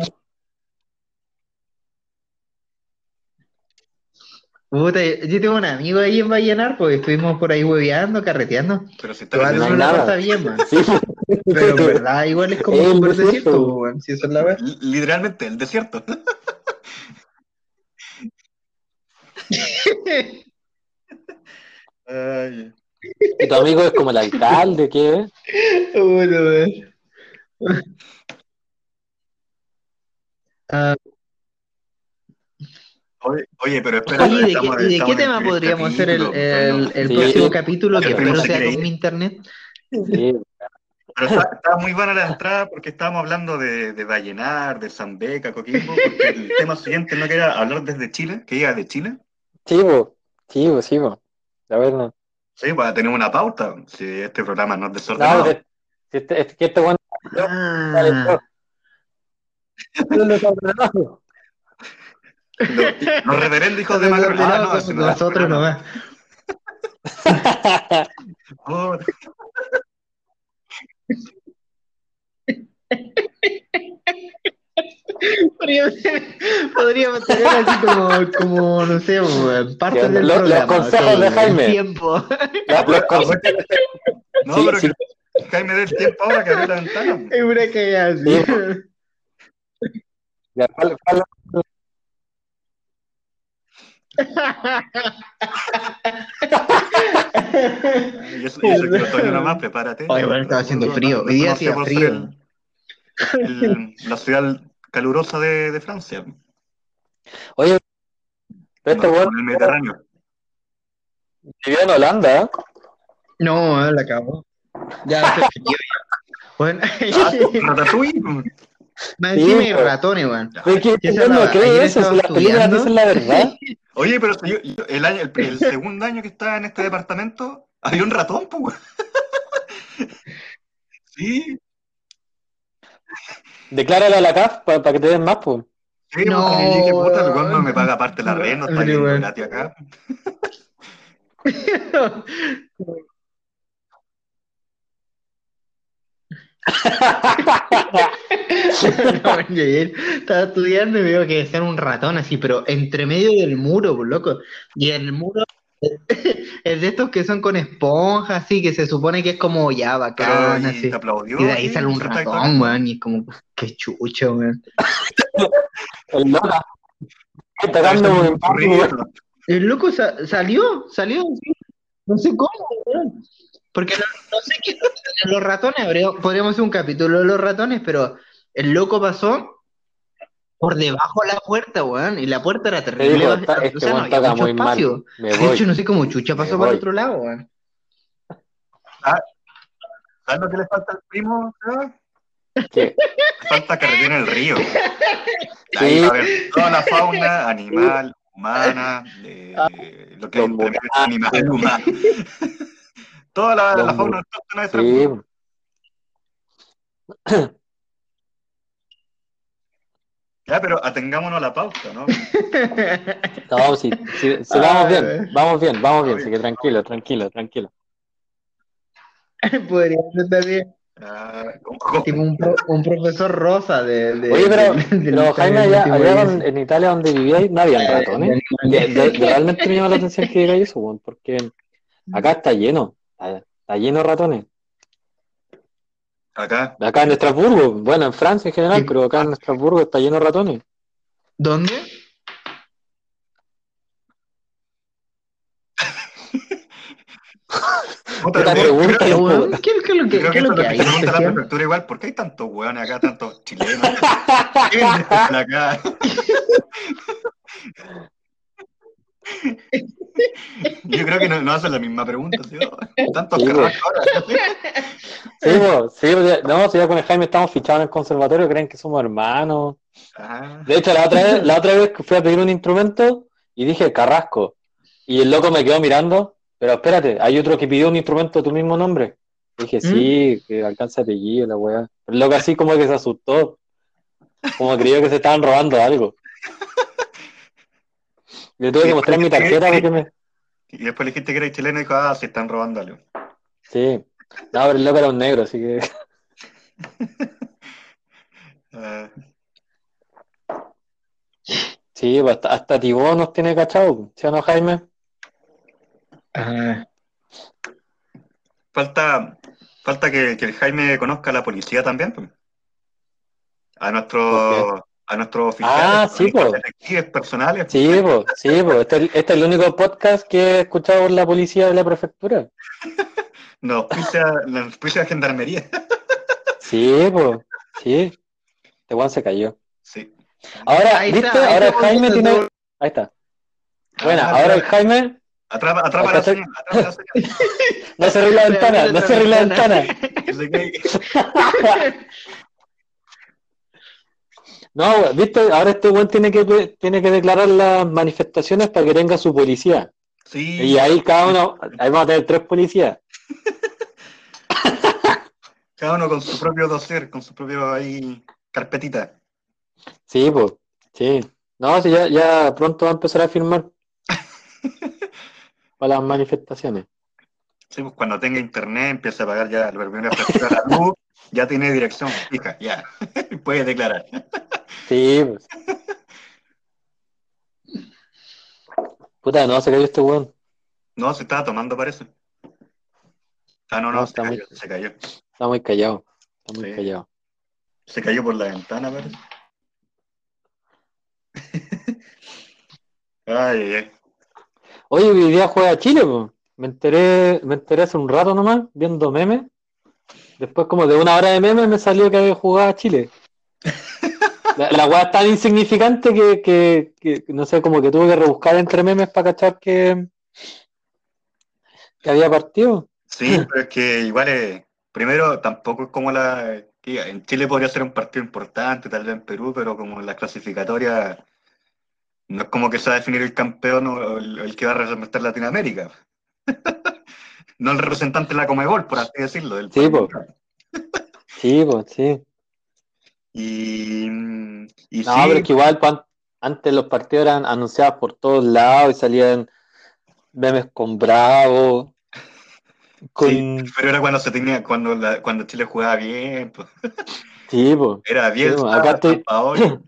[SPEAKER 1] Puta, yo tengo un amigo ahí en Vallenar, porque estuvimos por ahí hueveando, carreteando.
[SPEAKER 3] Pero si está
[SPEAKER 2] no nada.
[SPEAKER 1] pasa bien, man.
[SPEAKER 2] Sí.
[SPEAKER 1] Pero en verdad, igual es como súper
[SPEAKER 2] desierto.
[SPEAKER 1] weón, si eso es la verdad.
[SPEAKER 3] Li- Literalmente, el desierto. Ay,
[SPEAKER 2] ¿Y tu amigo es como el alcalde, ¿qué
[SPEAKER 1] weón. Ah,
[SPEAKER 3] Oye, oye, pero espera,
[SPEAKER 1] Oye, ¿y de,
[SPEAKER 3] estamos-
[SPEAKER 1] qué, de tema
[SPEAKER 3] primer
[SPEAKER 1] podríamos hacer el,
[SPEAKER 3] capítulo,
[SPEAKER 1] el, el
[SPEAKER 2] Sí.
[SPEAKER 1] próximo capítulo? Que espero
[SPEAKER 3] se
[SPEAKER 1] sea con mi internet.
[SPEAKER 2] Sí.
[SPEAKER 3] Pero está, está muy buena la entrada porque estábamos hablando de, de Vallenar, de Zambeca, Coquimbo, porque el tema siguiente no quería hablar desde Chile, que iba de Chile.
[SPEAKER 2] Sí, po. Sí, po, sí, po. A ver, no.
[SPEAKER 3] Sí, para tener una pauta, si este programa no es
[SPEAKER 2] No,
[SPEAKER 3] desordenado.
[SPEAKER 2] de- si este, es que este bueno
[SPEAKER 1] Ah,
[SPEAKER 3] Los, los reverendos hijos de Macron. Ah, no, no
[SPEAKER 1] nosotros nomás. Podríamos, podríamos tener así como, como no sé, parte
[SPEAKER 2] Los-
[SPEAKER 1] del
[SPEAKER 2] los
[SPEAKER 1] programa.
[SPEAKER 2] consejos
[SPEAKER 1] ok,
[SPEAKER 2] de Jaime.
[SPEAKER 1] Tiempo.
[SPEAKER 2] La- los consejos-
[SPEAKER 3] No,
[SPEAKER 2] Sí,
[SPEAKER 3] pero
[SPEAKER 2] sí.
[SPEAKER 3] que Jaime dé el tiempo ahora que abrió la ventana.
[SPEAKER 1] Es una cagada así.
[SPEAKER 2] Sí. Ya, ¿cuál- cuál-
[SPEAKER 3] Y eso, y eso que otoño nomás, prepárate.
[SPEAKER 1] Oye, bueno, estaba haciendo frío. Hoy día hacía frío.
[SPEAKER 3] el- la ciudad calurosa de, de Francia,
[SPEAKER 2] Oye, pero este weón
[SPEAKER 3] en el Mediterráneo.
[SPEAKER 2] vivió en Holanda, ¿eh?
[SPEAKER 1] No, la acabó. Ya. Bueno,
[SPEAKER 3] Ah, Ratatouille.
[SPEAKER 1] más
[SPEAKER 2] Sí,
[SPEAKER 1] encima hay
[SPEAKER 2] pues.
[SPEAKER 1] ratones, weón.
[SPEAKER 2] ¿De qué
[SPEAKER 1] Esa
[SPEAKER 2] weón
[SPEAKER 1] la-
[SPEAKER 2] no
[SPEAKER 1] ayer
[SPEAKER 2] eso? Si las películas dicen la verdad.
[SPEAKER 3] Oye, pero yo, yo- el, año, el, el segundo año que estaba en este departamento, había un ratón, pues. Sí,
[SPEAKER 2] Declárale a la CAF para que te den más, pues.
[SPEAKER 3] sí,
[SPEAKER 1] No,
[SPEAKER 3] porque yo dije, puta,
[SPEAKER 1] weón.
[SPEAKER 3] ¿cuándo me paga aparte la red? No está
[SPEAKER 1] weón.
[SPEAKER 3] gratis acá.
[SPEAKER 1] No, estaba estudiando y veo que decían un ratón así, pero entre medio del muro, por loco. Y el muro es de estos que son con esponja, así, que se supone que es como ya bacán,
[SPEAKER 3] y
[SPEAKER 1] así.
[SPEAKER 3] te aplaudió.
[SPEAKER 1] Y de ahí sale un ratón, weón, y es como, qué chucho, weón.
[SPEAKER 2] El loca. Está dando un.
[SPEAKER 1] El loco sa- salió, salió, sí. no sé cómo, weón. Porque no, no sé qué, los ratones, podríamos hacer un capítulo de los ratones, pero el loco pasó por debajo de la puerta, weón, y la puerta era
[SPEAKER 2] Te
[SPEAKER 1] terrible,
[SPEAKER 2] digo,
[SPEAKER 1] o
[SPEAKER 2] está-
[SPEAKER 1] sea,
[SPEAKER 2] este
[SPEAKER 1] no había
[SPEAKER 2] está
[SPEAKER 1] mucho
[SPEAKER 2] muy mal.
[SPEAKER 1] espacio.
[SPEAKER 2] Me
[SPEAKER 1] De
[SPEAKER 2] voy.
[SPEAKER 1] hecho, no sé cómo chucha pasó para el otro lado, weón.
[SPEAKER 3] ¿Sabes lo que le falta al primo?
[SPEAKER 2] ¿Qué?
[SPEAKER 3] Le falta carretera en el río.
[SPEAKER 2] Sí.
[SPEAKER 3] Ahí va a ver toda la fauna animal, humana, lo que medio animal, humano. Toda la, la fauna autóctona de
[SPEAKER 2] Sí.
[SPEAKER 3] Ya, pero atengámonos a la pauta, ¿no?
[SPEAKER 2] no, sí, sí, sí, vamos
[SPEAKER 1] Ay,
[SPEAKER 2] bien,
[SPEAKER 1] güey.
[SPEAKER 2] vamos bien, vamos bien, así que tranquilo, tranquilo, tranquilo.
[SPEAKER 1] Podría ser también
[SPEAKER 3] Ah,
[SPEAKER 1] tipo un, pro- un profesor rosa de, de-
[SPEAKER 2] Oye, pero, Jaime, allá, allá en Italia donde vivíais no habían
[SPEAKER 1] Eh,
[SPEAKER 2] ratones. realmente me llama la atención que digáis eso, porque acá está lleno, está, está lleno de ratones.
[SPEAKER 3] Acá.
[SPEAKER 2] Acá en Estrasburgo, bueno, en Francia en general,
[SPEAKER 1] Sí.
[SPEAKER 2] pero acá en Estrasburgo está lleno de ratones.
[SPEAKER 1] ¿Dónde?
[SPEAKER 3] Yo
[SPEAKER 2] pregunta,
[SPEAKER 1] ¿Qué, es lo que,
[SPEAKER 3] creo
[SPEAKER 1] qué
[SPEAKER 3] que
[SPEAKER 1] es lo
[SPEAKER 3] eso
[SPEAKER 1] que hay
[SPEAKER 3] pregunta la
[SPEAKER 1] especial?
[SPEAKER 3] prefectura igual. ¿Por qué hay tantos hueones acá, tantos chilenos? Yo creo que no, no hacen la misma pregunta, ¿sí? Tantos
[SPEAKER 2] Sí,
[SPEAKER 3] carrascos ahora.
[SPEAKER 2] Sí, po, sí, po, ya- no, si ya con el Jaime estamos fichados en el conservatorio, creen que somos hermanos.
[SPEAKER 3] Ah,
[SPEAKER 2] De hecho, la otra vez, la otra vez que fui a pedir un instrumento y dije Carrasco. Y el loco me quedó mirando, pero espérate, hay otro que pidió un instrumento de tu mismo nombre. Dije, sí, que alcanza apellido, la weá. El loco así como que se asustó. Como creyó que se estaban robando algo. Le tuve que mostrar mi tarjeta porque me.
[SPEAKER 3] y después le dijiste que eres chileno y dijo, ah, se están robando algo.
[SPEAKER 2] Sí. No, pero el loco era un negro, así que. Sí, pues hasta, hasta Tibó nos tiene cachado, ¿sí o no, Jaime?
[SPEAKER 3] Falta falta que, que el Jaime conozca a la policía también. pues. A nuestro a nuestros oficiales,
[SPEAKER 2] Ah, sí, pues.
[SPEAKER 3] detectives personales.
[SPEAKER 2] Sí, pues, sí, pues. Este, es- este es el único podcast que he escuchado por la policía de la prefectura.
[SPEAKER 3] Nos auspicia, la gendarmería.
[SPEAKER 2] Sí, pues, sí. Este Juan se cayó.
[SPEAKER 3] Sí.
[SPEAKER 2] Ahora,
[SPEAKER 1] Ahí
[SPEAKER 2] ¿viste?
[SPEAKER 1] está,
[SPEAKER 2] ahora Jaime tiene.
[SPEAKER 1] todo.
[SPEAKER 2] Ahí está. Bueno,
[SPEAKER 3] Ah,
[SPEAKER 2] ahora el Jaime
[SPEAKER 3] Atrapa, atrapa la señal, atrapa la señal.
[SPEAKER 2] no cerró la ventana, no cerró la ventana. No, ¿viste? Ahora este Juan tiene que, tiene que declarar las manifestaciones para que tenga su policía.
[SPEAKER 3] Sí.
[SPEAKER 2] Y ahí cada uno, ahí vamos a tener tres policías.
[SPEAKER 3] Cada uno con su propio dossier, con su propio ahí carpetita.
[SPEAKER 2] Sí, pues, sí. No, sí, ya, ya pronto va a empezar a firmar para las manifestaciones.
[SPEAKER 3] Sí, pues cuando tenga internet empieza a pagar ya la primera factura de la luz, ya tiene dirección fija, ya. Puede declarar.
[SPEAKER 2] Sí, pues. Puta, no, se cayó este weón.
[SPEAKER 3] No, se estaba tomando, parece. Ah, no, no,
[SPEAKER 2] No,
[SPEAKER 3] se
[SPEAKER 2] está muy-
[SPEAKER 3] cayó, se cayó.
[SPEAKER 2] Está muy callado. Está muy
[SPEAKER 3] Sí.
[SPEAKER 2] callado.
[SPEAKER 3] Se cayó por la ventana, parece. Ay, ay.
[SPEAKER 2] Oye, hoy día juega Chile, pues. Me enteré, me enteré hace un rato nomás, viendo memes. Después, como de una hora de memes, me salió que había jugado a Chile. La, weá es tan insignificante que, que, no sé, como que tuve que rebuscar entre memes para cachar que, que había partido.
[SPEAKER 3] Sí, pero es que igual es, primero tampoco es como la, en Chile podría ser un partido importante, tal vez en Perú, pero como en las clasificatorias no es como que se va a definir el campeón o el, el que va a representar Latinoamérica. No el representante de la Comebol, por así decirlo. Del
[SPEAKER 2] Sí, po. Sí, pues sí.
[SPEAKER 3] Y, y
[SPEAKER 2] No,
[SPEAKER 3] sí,
[SPEAKER 2] pero es que igual pues, an- antes los partidos eran anunciados por todos lados y salían memes con Bravo, con...
[SPEAKER 3] sí, pero era cuando se tenía, cuando, la- cuando Chile jugaba bien, pues.
[SPEAKER 2] Sí, pues.
[SPEAKER 3] era bien,
[SPEAKER 2] Sí, acá estoy-.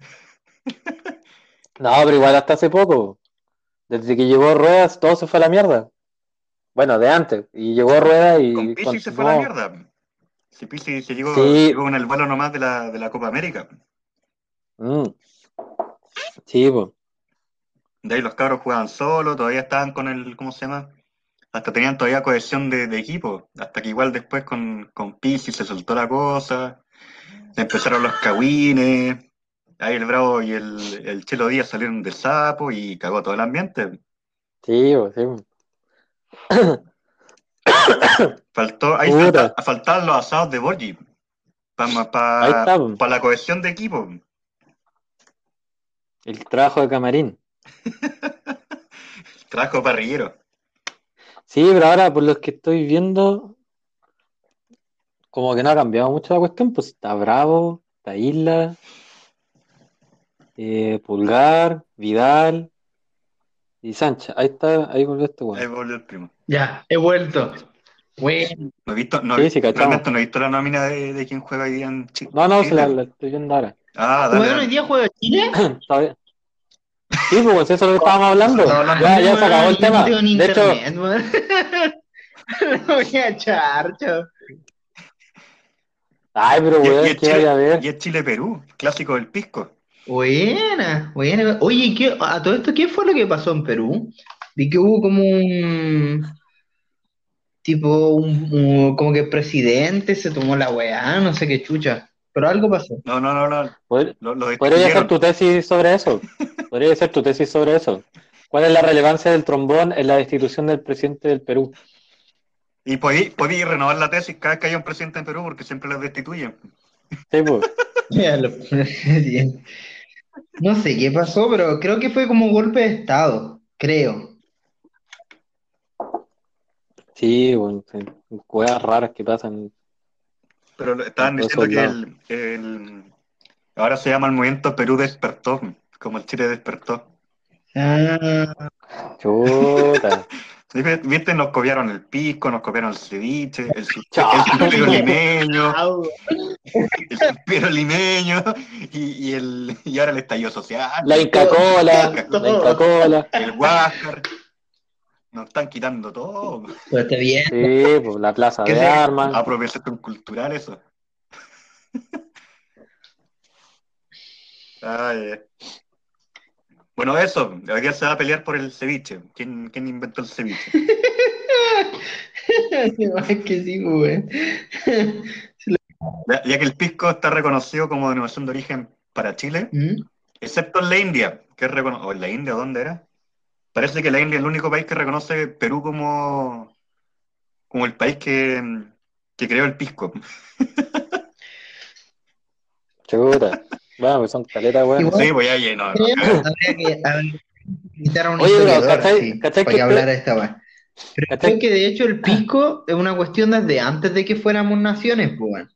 [SPEAKER 2] No, pero igual hasta hace poco. Desde que llegó Ruedas, todo se fue a la mierda. Bueno, de antes. Y llegó Ruedas y...
[SPEAKER 3] Con Pizzi se fue a la mierda. Si Pizzi se llegó,
[SPEAKER 2] Sí.
[SPEAKER 3] llegó en el vuelo nomás de la, de la Copa América.
[SPEAKER 2] Mm. Sí, pues.
[SPEAKER 3] De ahí los cabros jugaban solo, todavía estaban con el, ¿cómo se llama? Hasta tenían todavía cohesión de, de equipo, hasta que igual después con, con Pizzi se soltó la cosa, empezaron los cagüines, ahí el Bravo y el, el Chelo Díaz salieron del sapo y cagó todo el ambiente.
[SPEAKER 2] Sí, bo, sí.
[SPEAKER 3] Faltó, ahí falta- faltaban los asados de Borgi, para
[SPEAKER 2] está, bo.
[SPEAKER 3] la cohesión de equipo.
[SPEAKER 2] El trabajo de camarín.
[SPEAKER 3] Trabajo parrillero.
[SPEAKER 2] Sí, pero ahora por lo que estoy viendo, como que no ha cambiado mucho la cuestión, pues está Bravo, está Isla, eh, Pulgar, Vidal y Sánchez. Ahí está, ahí volvió este
[SPEAKER 3] Ahí
[SPEAKER 2] weón.
[SPEAKER 3] volvió el primo.
[SPEAKER 1] Ya, he vuelto. Bueno,
[SPEAKER 3] No he visto, no,
[SPEAKER 2] Sí, sí, cachamos.
[SPEAKER 3] realmente no he visto la nómina de, de quién juega hoy día en Chile.
[SPEAKER 2] No, no, se la, la estoy viendo ahora.
[SPEAKER 3] Ah, dale.
[SPEAKER 1] bueno, hoy día juega Chile.
[SPEAKER 2] Todavía- Sí, pues eso es lo que estábamos hablando. Ya, ya se acabó el tema. De hecho,
[SPEAKER 1] internet. No voy a echar, chao.
[SPEAKER 2] ay, pero weón,
[SPEAKER 3] es
[SPEAKER 2] ¿qué vaya a
[SPEAKER 3] Chile,
[SPEAKER 2] ver?
[SPEAKER 3] y es Chile-Perú, clásico del pisco.
[SPEAKER 1] Buena, buena. Oye, ¿qué, a todo esto, ¿qué fue lo que pasó en Perú? Vi que hubo como un tipo un, un- como que el presidente se tomó la weá, no sé qué chucha. Pero algo pasó.
[SPEAKER 3] No, no, no, no.
[SPEAKER 2] Pod-
[SPEAKER 3] Lo, lo
[SPEAKER 2] Podría tu tesis sobre eso. Podría hacer tu tesis sobre eso. ¿Cuál es la relevancia del trombón en la destitución del presidente del Perú?
[SPEAKER 3] Y podí, podí renovar la tesis cada vez que haya un presidente en Perú porque siempre los destituyen.
[SPEAKER 2] Sí, pues.
[SPEAKER 1] Ya lo- Bien. No sé qué pasó, pero creo que fue como golpe de estado, creo.
[SPEAKER 2] Sí, bueno. Cosas raras que pasan.
[SPEAKER 3] Pero estaban diciendo que el, el- ahora se llama el movimiento Perú despertó, como el Chile despertó.
[SPEAKER 1] Ah,
[SPEAKER 2] Chuta.
[SPEAKER 3] Viste, nos copiaron el pisco, nos copiaron el ceviche, el, suspiro limeño, el suspiro limeño y, y el, y ahora el estallido social,
[SPEAKER 2] La Inca Cola,
[SPEAKER 1] Todo.
[SPEAKER 2] la Inca Cola.
[SPEAKER 3] el Huáscar. Nos están quitando todo.
[SPEAKER 1] Pues está bien.
[SPEAKER 2] Sí, pues la plaza
[SPEAKER 3] ¿Qué
[SPEAKER 2] de
[SPEAKER 3] es de
[SPEAKER 2] armas.
[SPEAKER 3] apropiación cultural eso? Ay, eh. Bueno, eso, hoy día se va a pelear por el ceviche. ¿Quién, quién inventó el ceviche?
[SPEAKER 1] Es que sí, pues.
[SPEAKER 3] Ya, ya que el pisco está reconocido como denominación de origen para Chile,
[SPEAKER 1] ¿Mm?
[SPEAKER 3] excepto en la India, que es recono- ¿o en la India dónde era? Parece que la India es el único país que reconoce Perú como, como el país que, que creó el pisco.
[SPEAKER 2] Chuta. Bueno, pues son caletas, weón.
[SPEAKER 3] Sí, pues ya lleno.
[SPEAKER 1] Creo que habría que invitar a un
[SPEAKER 2] Oye,
[SPEAKER 1] historiador,
[SPEAKER 2] ¿cachai-
[SPEAKER 1] sí,
[SPEAKER 2] cachai
[SPEAKER 1] para
[SPEAKER 2] que
[SPEAKER 1] hablara de esta weá. Pero
[SPEAKER 2] ¿Cachai?
[SPEAKER 1] creo que de hecho el pisco es una cuestión desde antes de que fuéramos naciones, pues, weón.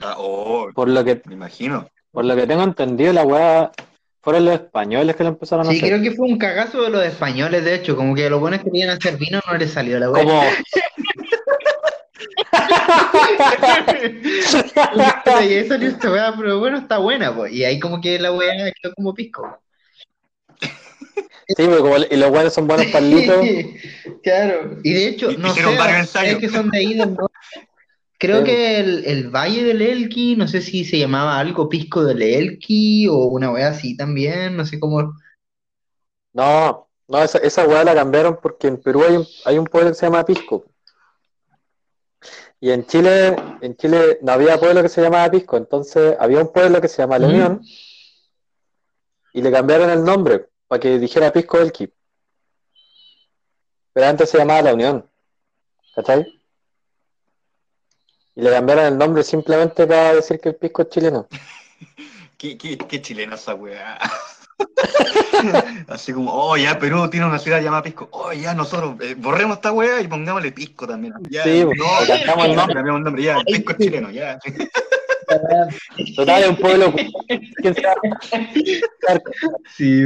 [SPEAKER 3] Ah, oh,
[SPEAKER 2] Por lo que,
[SPEAKER 3] me imagino.
[SPEAKER 2] por lo que tengo entendido, la weá fueron los españoles que lo empezaron a
[SPEAKER 1] Sí,
[SPEAKER 2] hacer.
[SPEAKER 1] creo que fue un cagazo de los españoles, de hecho, como que a los buenos que querían hacer vino no les salió la weá.
[SPEAKER 2] Como,
[SPEAKER 1] y ahí salió esta weá, pero bueno, está buena, pues. Y ahí como que la weá quedó como pisco.
[SPEAKER 2] sí, porque como, y los weones son buenos palitos.
[SPEAKER 1] Claro. Y de hecho, no sé, es que son de ahí del norte. Creo
[SPEAKER 2] Sí.
[SPEAKER 1] que el, el Valle del Elqui, no sé si se llamaba algo Pisco del Elqui o una weá así también, no sé cómo.
[SPEAKER 2] No, no, esa, esa weá la cambiaron porque en Perú hay un, hay un pueblo que se llama Pisco. Y en Chile, en Chile no había pueblo que se llamaba Pisco, entonces había un pueblo que se llama La. Unión y le cambiaron el nombre para que dijera Pisco Elqui. Pero antes se llamaba La Unión, ¿cachai? Y le cambiaron el nombre simplemente para decir que el pisco es chileno.
[SPEAKER 3] ¿Qué, qué, qué chilena esa weá? Así como, oh, ya Perú tiene una ciudad llamada Pisco. Oh, ya nosotros eh, borremos esta weá y pongámosle Pisco también. Ya,
[SPEAKER 2] Sí,
[SPEAKER 3] no,
[SPEAKER 2] le cambiamos el nombre.
[SPEAKER 3] cambiamos el nombre, ya, el Pisco es chileno, ya.
[SPEAKER 2] Total, es un pueblo. ¿Quién sabe?
[SPEAKER 1] Sí.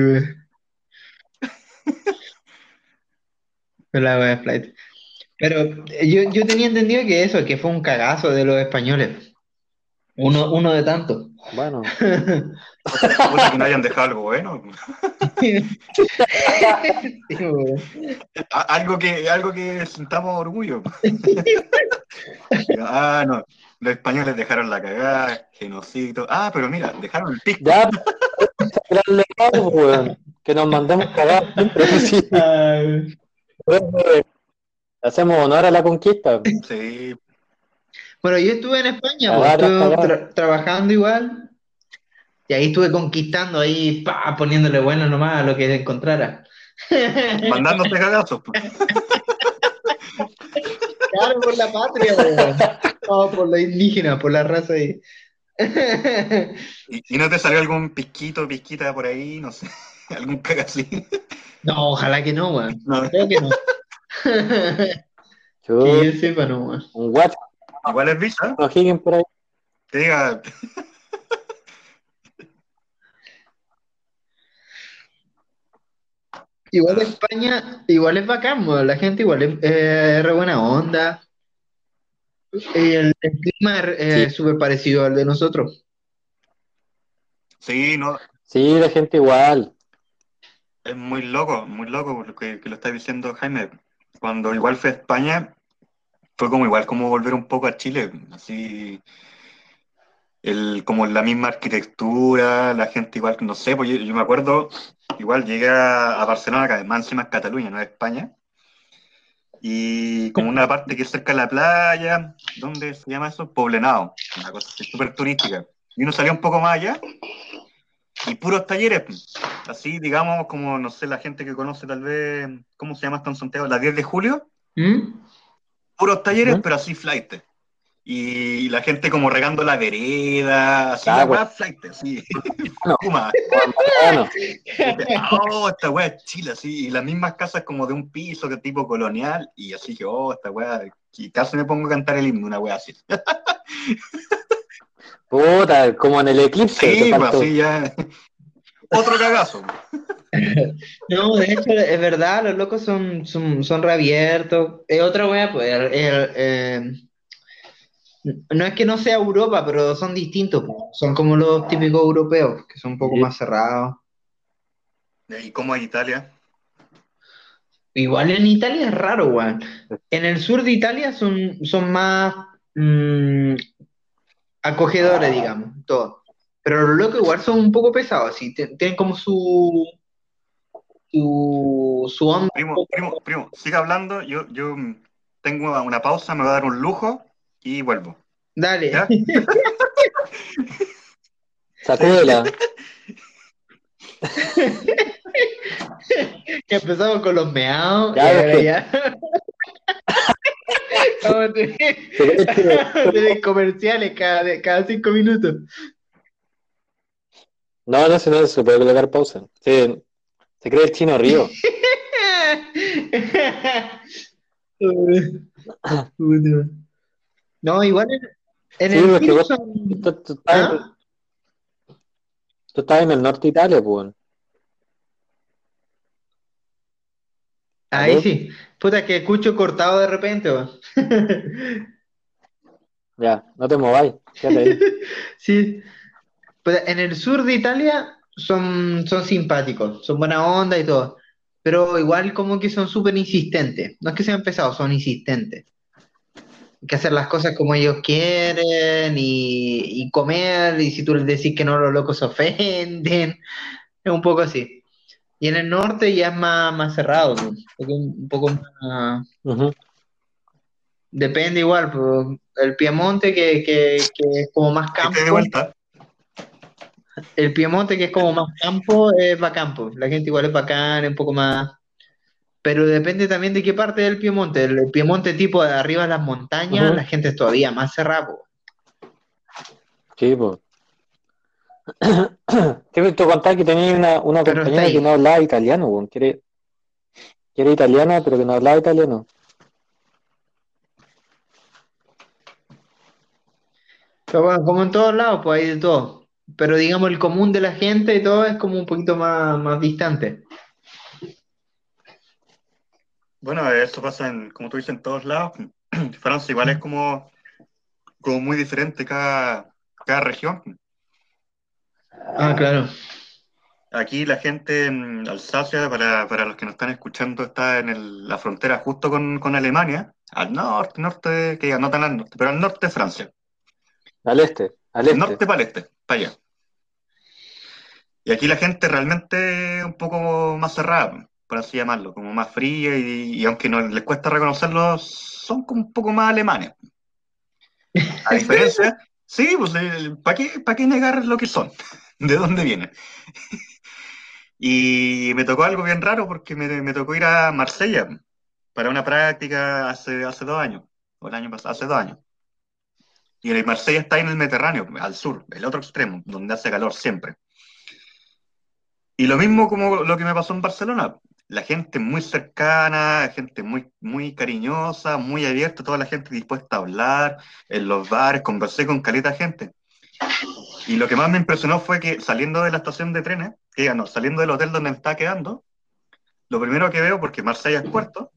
[SPEAKER 1] Pero la es flight. Pero eh, yo, yo tenía entendido que eso, que fue un cagazo de los españoles. Uno, uno de tantos.
[SPEAKER 2] Bueno,
[SPEAKER 3] Puta, que no hayan dejado algo bueno. Algo que, algo que sintamos orgullo. ah, no. Los españoles dejaron la cagada, genocidio. Ah, pero mira, dejaron el pisco.
[SPEAKER 2] ya, weón. Que nos mandemos sí.
[SPEAKER 1] Ay.
[SPEAKER 2] Entonces, Hacemos honor a la conquista.
[SPEAKER 3] Sí,
[SPEAKER 1] Bueno, yo estuve en España, pues,
[SPEAKER 2] Cagar,
[SPEAKER 1] estuve
[SPEAKER 2] cagar.
[SPEAKER 1] tra- trabajando igual. Y ahí estuve conquistando, ahí pa, poniéndole bueno nomás a lo que encontrara.
[SPEAKER 3] mandándose cagazos. pues.
[SPEAKER 1] Claro, por la patria, weón. No, por la indígena, por la raza ahí.
[SPEAKER 3] ¿Y, y no te salió algún pisquito, pisquita por ahí? No sé, algún cagacín.
[SPEAKER 1] No, ojalá que no, weón.
[SPEAKER 3] No,
[SPEAKER 1] Creo que no.
[SPEAKER 2] Yo,
[SPEAKER 1] Que yo sepa, no, weón.
[SPEAKER 2] un guacho,
[SPEAKER 3] igual es visa.
[SPEAKER 2] Higgins por ahí.
[SPEAKER 3] Que diga,
[SPEAKER 1] Igual España, igual es bacán, weón. La gente igual es eh, re buena onda. Y el, el clima es eh,
[SPEAKER 2] Sí.
[SPEAKER 1] súper parecido al de nosotros.
[SPEAKER 3] sí, no,
[SPEAKER 2] Sí, de gente igual.
[SPEAKER 3] es muy loco, muy loco lo que, que lo está diciendo Jaime. Cuando igual fue a España, fue como igual como volver un poco a Chile, así, el, como la misma arquitectura, la gente igual, no sé, pues yo, yo me acuerdo, igual llegué a, Barcelona, que además encima es Cataluña, no es España, y como una parte que es cerca de la playa, ¿dónde se llama eso? Poblenado, una cosa súper turística. Y uno salía un poco más allá y puros talleres, pues. así digamos como, no sé, la gente que conoce tal vez, ¿cómo se llama esto en Santiago? La 10 de julio,
[SPEAKER 1] ¿Mm?
[SPEAKER 3] puros talleres,
[SPEAKER 2] Ujú.
[SPEAKER 3] pero así flight. Y la gente como regando la vereda, así
[SPEAKER 2] Ah,
[SPEAKER 3] weá flight, así.
[SPEAKER 2] No.
[SPEAKER 3] Puma.
[SPEAKER 2] Bueno,
[SPEAKER 3] Oh, esta weá es chila, así. Y las mismas casas como de un piso que tipo colonial. Y así que, oh, esta weá. Y casi me pongo a cantar el himno, una weá así.
[SPEAKER 2] puta, como en el eclipse.
[SPEAKER 3] Sí, pues así ya. Otro cagazo.
[SPEAKER 1] No, de hecho, es verdad, los locos son, son, son reabiertos. Es otra wea, pues, el- el, eh, no es que no sea Europa, pero son distintos. Son como los típicos europeos, que son un poco
[SPEAKER 2] Sí.
[SPEAKER 1] más cerrados.
[SPEAKER 3] ¿Y cómo es Italia?
[SPEAKER 1] Igual en Italia es raro, weón. En el sur de Italia son, son más mm, acogedores, digamos, todo. Pero los locos igual son un poco pesados, así, tienen como su, su, su onda.
[SPEAKER 3] Primo, primo, primo, siga hablando. Yo, yo tengo una pausa, me voy a dar un lujo y vuelvo.
[SPEAKER 1] Dale.
[SPEAKER 2] Sacúdela.
[SPEAKER 1] Que empezamos con los meados y
[SPEAKER 2] Ya.
[SPEAKER 1] Vamos vamos a tener comerciales cada, cada cinco minutos.
[SPEAKER 2] No, no, si no se puede colocar pausa. Sí, se cree el chino río.
[SPEAKER 1] No, igual en, en
[SPEAKER 2] Sí,
[SPEAKER 1] el sur
[SPEAKER 2] vos-
[SPEAKER 1] son-
[SPEAKER 2] Tú, tú estás, en-
[SPEAKER 1] ¿Ah?
[SPEAKER 2] tú estás en el norte de Italia, pues.
[SPEAKER 1] Ahí
[SPEAKER 2] ¿Aló?
[SPEAKER 1] sí. Puta, que escucho cortado de repente.
[SPEAKER 2] Ya, no te mováis.
[SPEAKER 1] Sí. Puta, en el sur de Italia son, son simpáticos, son buena onda y todo. Pero igual como que son súper insistentes. No es que sean pesados, son insistentes. Que hacer las cosas como ellos quieren y, y comer, y si tú les decís que no, los locos se ofenden. Es un poco así. Y en el norte ya es más, más cerrado, ¿no? Un poco, un poco más... Depende igual, pues, el Piemonte que, que, que es como más campo,
[SPEAKER 3] Vete de vuelta.
[SPEAKER 1] el Piemonte que es como más campo es bacán, pues. La gente igual es bacán, es un poco más... Pero depende también de qué parte del Piemonte. El, Piemonte tipo de arriba de las montañas, la gente es todavía más cerrada.
[SPEAKER 2] Sí, pues. Sí, tú contabas que tenías una, una compañera que no hablaba italiano, weón, que era, que era italiana, pero que no hablaba italiano.
[SPEAKER 1] Pero bueno, como en todos lados, pues hay de todo. Pero digamos, el común de la gente y todo es como un poquito más, más distante.
[SPEAKER 3] Bueno, eso pasa en, como tú dices, en todos lados. Francia igual es como, como muy diferente cada, cada región.
[SPEAKER 1] Ah, claro.
[SPEAKER 3] Aquí la gente en Alsacia, para, para los que nos están escuchando, está en el- la frontera justo con, con Alemania, al norte, norte, que diga, no tan al norte, pero al norte de Francia.
[SPEAKER 2] Al este, al este.
[SPEAKER 3] norte para el este, para allá. Y aquí la gente realmente un poco más cerrada, por así llamarlo, como más fría y, y aunque no les cuesta reconocerlo, son como un poco más alemanes. A diferencia, sí, pues ¿para qué, pa qué negar lo que son? ¿De dónde vienen? Y me tocó algo bien raro porque me, me tocó ir a Marsella para una práctica hace, hace dos años, o el año pasado, hace dos años. Y el Marsella está en el Mediterráneo, al sur, el otro extremo, donde hace calor siempre. Y lo mismo como lo que me pasó en Barcelona. La gente muy cercana, gente muy, muy cariñosa, muy abierta, toda la gente dispuesta a hablar en los bares, conversé con caleta gente. Y lo que más me impresionó fue que saliendo de la estación de trenes, que no, saliendo del hotel donde me estaba quedando, lo primero que veo, porque Marsella es puerto,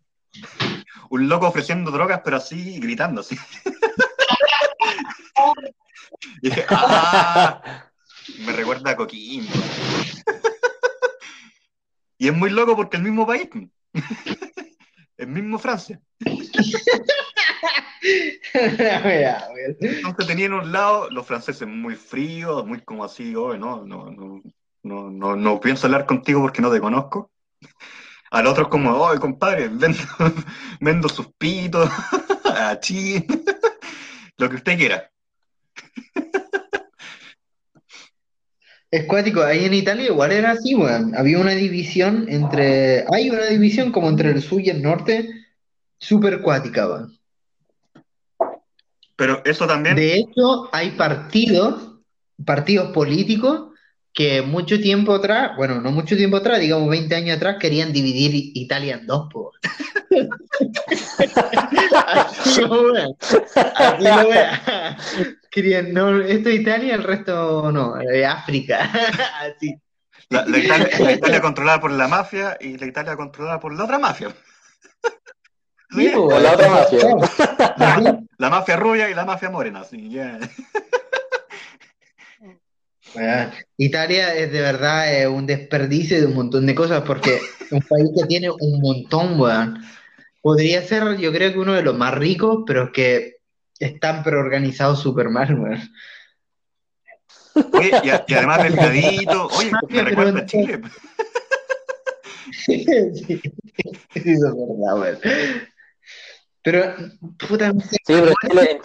[SPEAKER 3] un loco ofreciendo drogas, pero así, gritando, así. y dije, ¡ah! Me recuerda a Coquimbo. Y es muy loco porque el mismo país, el mismo Francia. Entonces tenían un lado los franceses muy fríos, muy como así, oh, no, no, no, no, no, no pienso hablar contigo porque no te conozco. Al otro como, oh, compadre, vendo, vendo sus pitos, achí, lo que usted quiera.
[SPEAKER 1] Es cuático, ahí en Italia igual era así, weón. Había una división entre. Hay una división como entre el sur y el norte, súper cuática, weón.
[SPEAKER 3] Pero eso también.
[SPEAKER 1] De hecho, hay partidos, partidos políticos, que mucho tiempo atrás, bueno, no mucho tiempo atrás, digamos 20 años atrás, querían dividir Italia en dos, po. Así lo vean. Así lo vean. Querían, no, esto es Italia, el resto no, de África. Así.
[SPEAKER 3] La, la Italia, la Italia controlada por la mafia y la Italia controlada por la otra mafia.
[SPEAKER 1] Sí, po,
[SPEAKER 2] Por la otra mafia.
[SPEAKER 3] La mafia rubia y la mafia morena. Sí, ya.
[SPEAKER 1] Weón, Italia es de verdad eh, un desperdicio de un montón de cosas porque es un país que tiene un montón, weón. Podría ser, yo creo que uno de los más ricos, pero es que están pero organizados súper mal, weón.
[SPEAKER 3] Oye, y, a- y además delgadito. Oye, me
[SPEAKER 1] Pero
[SPEAKER 3] recuerda a Chile.
[SPEAKER 1] Sí, sí, eso es verdad, weón. Pero, puta, no sé,
[SPEAKER 2] Sí, pero Chile-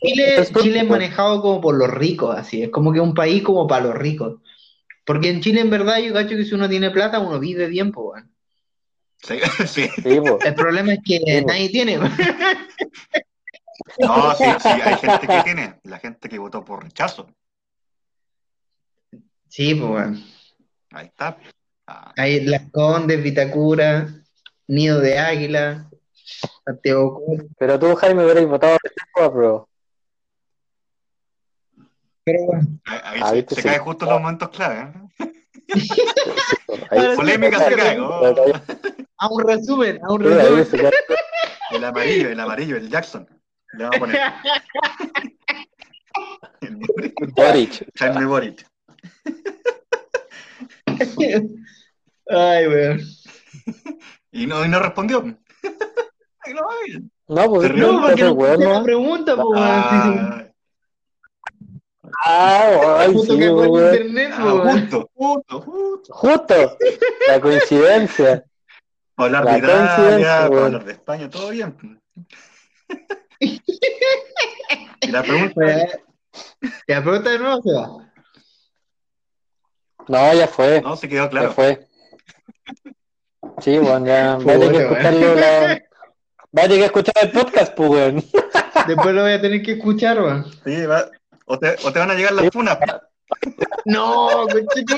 [SPEAKER 1] Chile,
[SPEAKER 2] Chile-
[SPEAKER 1] es manejado como por los ricos, así, es como que un país como para los ricos. Porque en Chile, en verdad, yo cacho que si uno tiene plata, uno vive bien, pues, weón.
[SPEAKER 3] Sí, sí.
[SPEAKER 2] Sí.
[SPEAKER 1] El problema es que
[SPEAKER 2] Sí,
[SPEAKER 1] nadie tiene, weón.
[SPEAKER 3] No, sí, sí, hay gente que tiene. La gente que votó por rechazo.
[SPEAKER 1] Sí, pues, weón.
[SPEAKER 3] Ahí está. Ah,
[SPEAKER 1] Hay Las Condes, Vitacura, Nido de Águila, Santiago Cruz.
[SPEAKER 2] Pero tú, Jaime, hubierais votado rechazo, bro.
[SPEAKER 1] Pero bueno,
[SPEAKER 3] ahí ahí se, se
[SPEAKER 2] sí.
[SPEAKER 3] cae justo en los momentos clave. ¿eh?
[SPEAKER 2] Ahí-
[SPEAKER 3] Polémica se cae. oh.
[SPEAKER 1] a un resumen, a un resumen.
[SPEAKER 3] El amarillo, el amarillo, el Jackson. Le vamos a poner. Boric. Jaime Boric.
[SPEAKER 1] Ay, weón.
[SPEAKER 3] Y no, y no respondió. Ay, no, ay.
[SPEAKER 2] No, pues.
[SPEAKER 1] No, porque no
[SPEAKER 2] bueno.
[SPEAKER 1] la pregunta, pues, weón. Sí, sí.
[SPEAKER 3] Ah,
[SPEAKER 2] Ah, ay,
[SPEAKER 1] Justo
[SPEAKER 2] sí,
[SPEAKER 1] que fue en
[SPEAKER 2] weón.
[SPEAKER 1] internet,
[SPEAKER 3] ah,
[SPEAKER 1] weón.
[SPEAKER 3] justo, justo, justo.
[SPEAKER 2] Justo. La coincidencia.
[SPEAKER 3] Hablar
[SPEAKER 2] La
[SPEAKER 3] de Italia, hablar de España, todo bien. Y la pregunta
[SPEAKER 1] Weón. La pregunta de nuevo se va.
[SPEAKER 2] No, ya fue.
[SPEAKER 3] no se quedó
[SPEAKER 2] Ya
[SPEAKER 3] claro.
[SPEAKER 2] fue. Sí, bueno, ya. Va a tener que escucharlo. La... Va a tener que escuchar el podcast, pues, weón.
[SPEAKER 1] Después lo voy a tener que escuchar, weón.
[SPEAKER 3] Sí, va- o, te, o te van a llegar las funas.
[SPEAKER 1] No, conchito.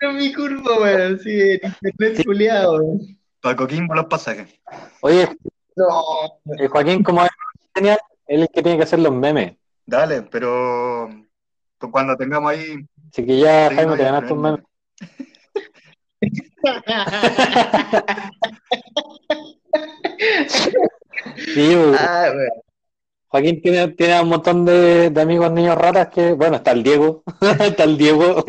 [SPEAKER 1] Era mi culpa, weón. Sí, el internet culiado, weón.
[SPEAKER 3] Para Coquimbo los pasajes.
[SPEAKER 2] Oye,
[SPEAKER 1] No.
[SPEAKER 2] eh, Joaquín, como es genial, él es el que tiene que hacer los memes.
[SPEAKER 3] Dale, pero cu- cuando tengamos ahí.
[SPEAKER 2] Así que ya, Jaime,
[SPEAKER 3] no,
[SPEAKER 2] te ganaste un meme. Sí, weón.
[SPEAKER 1] Ah.
[SPEAKER 2] Joaquín tiene, tiene un montón de, de amigos niños ratas que, bueno, está el Diego, está el Diego.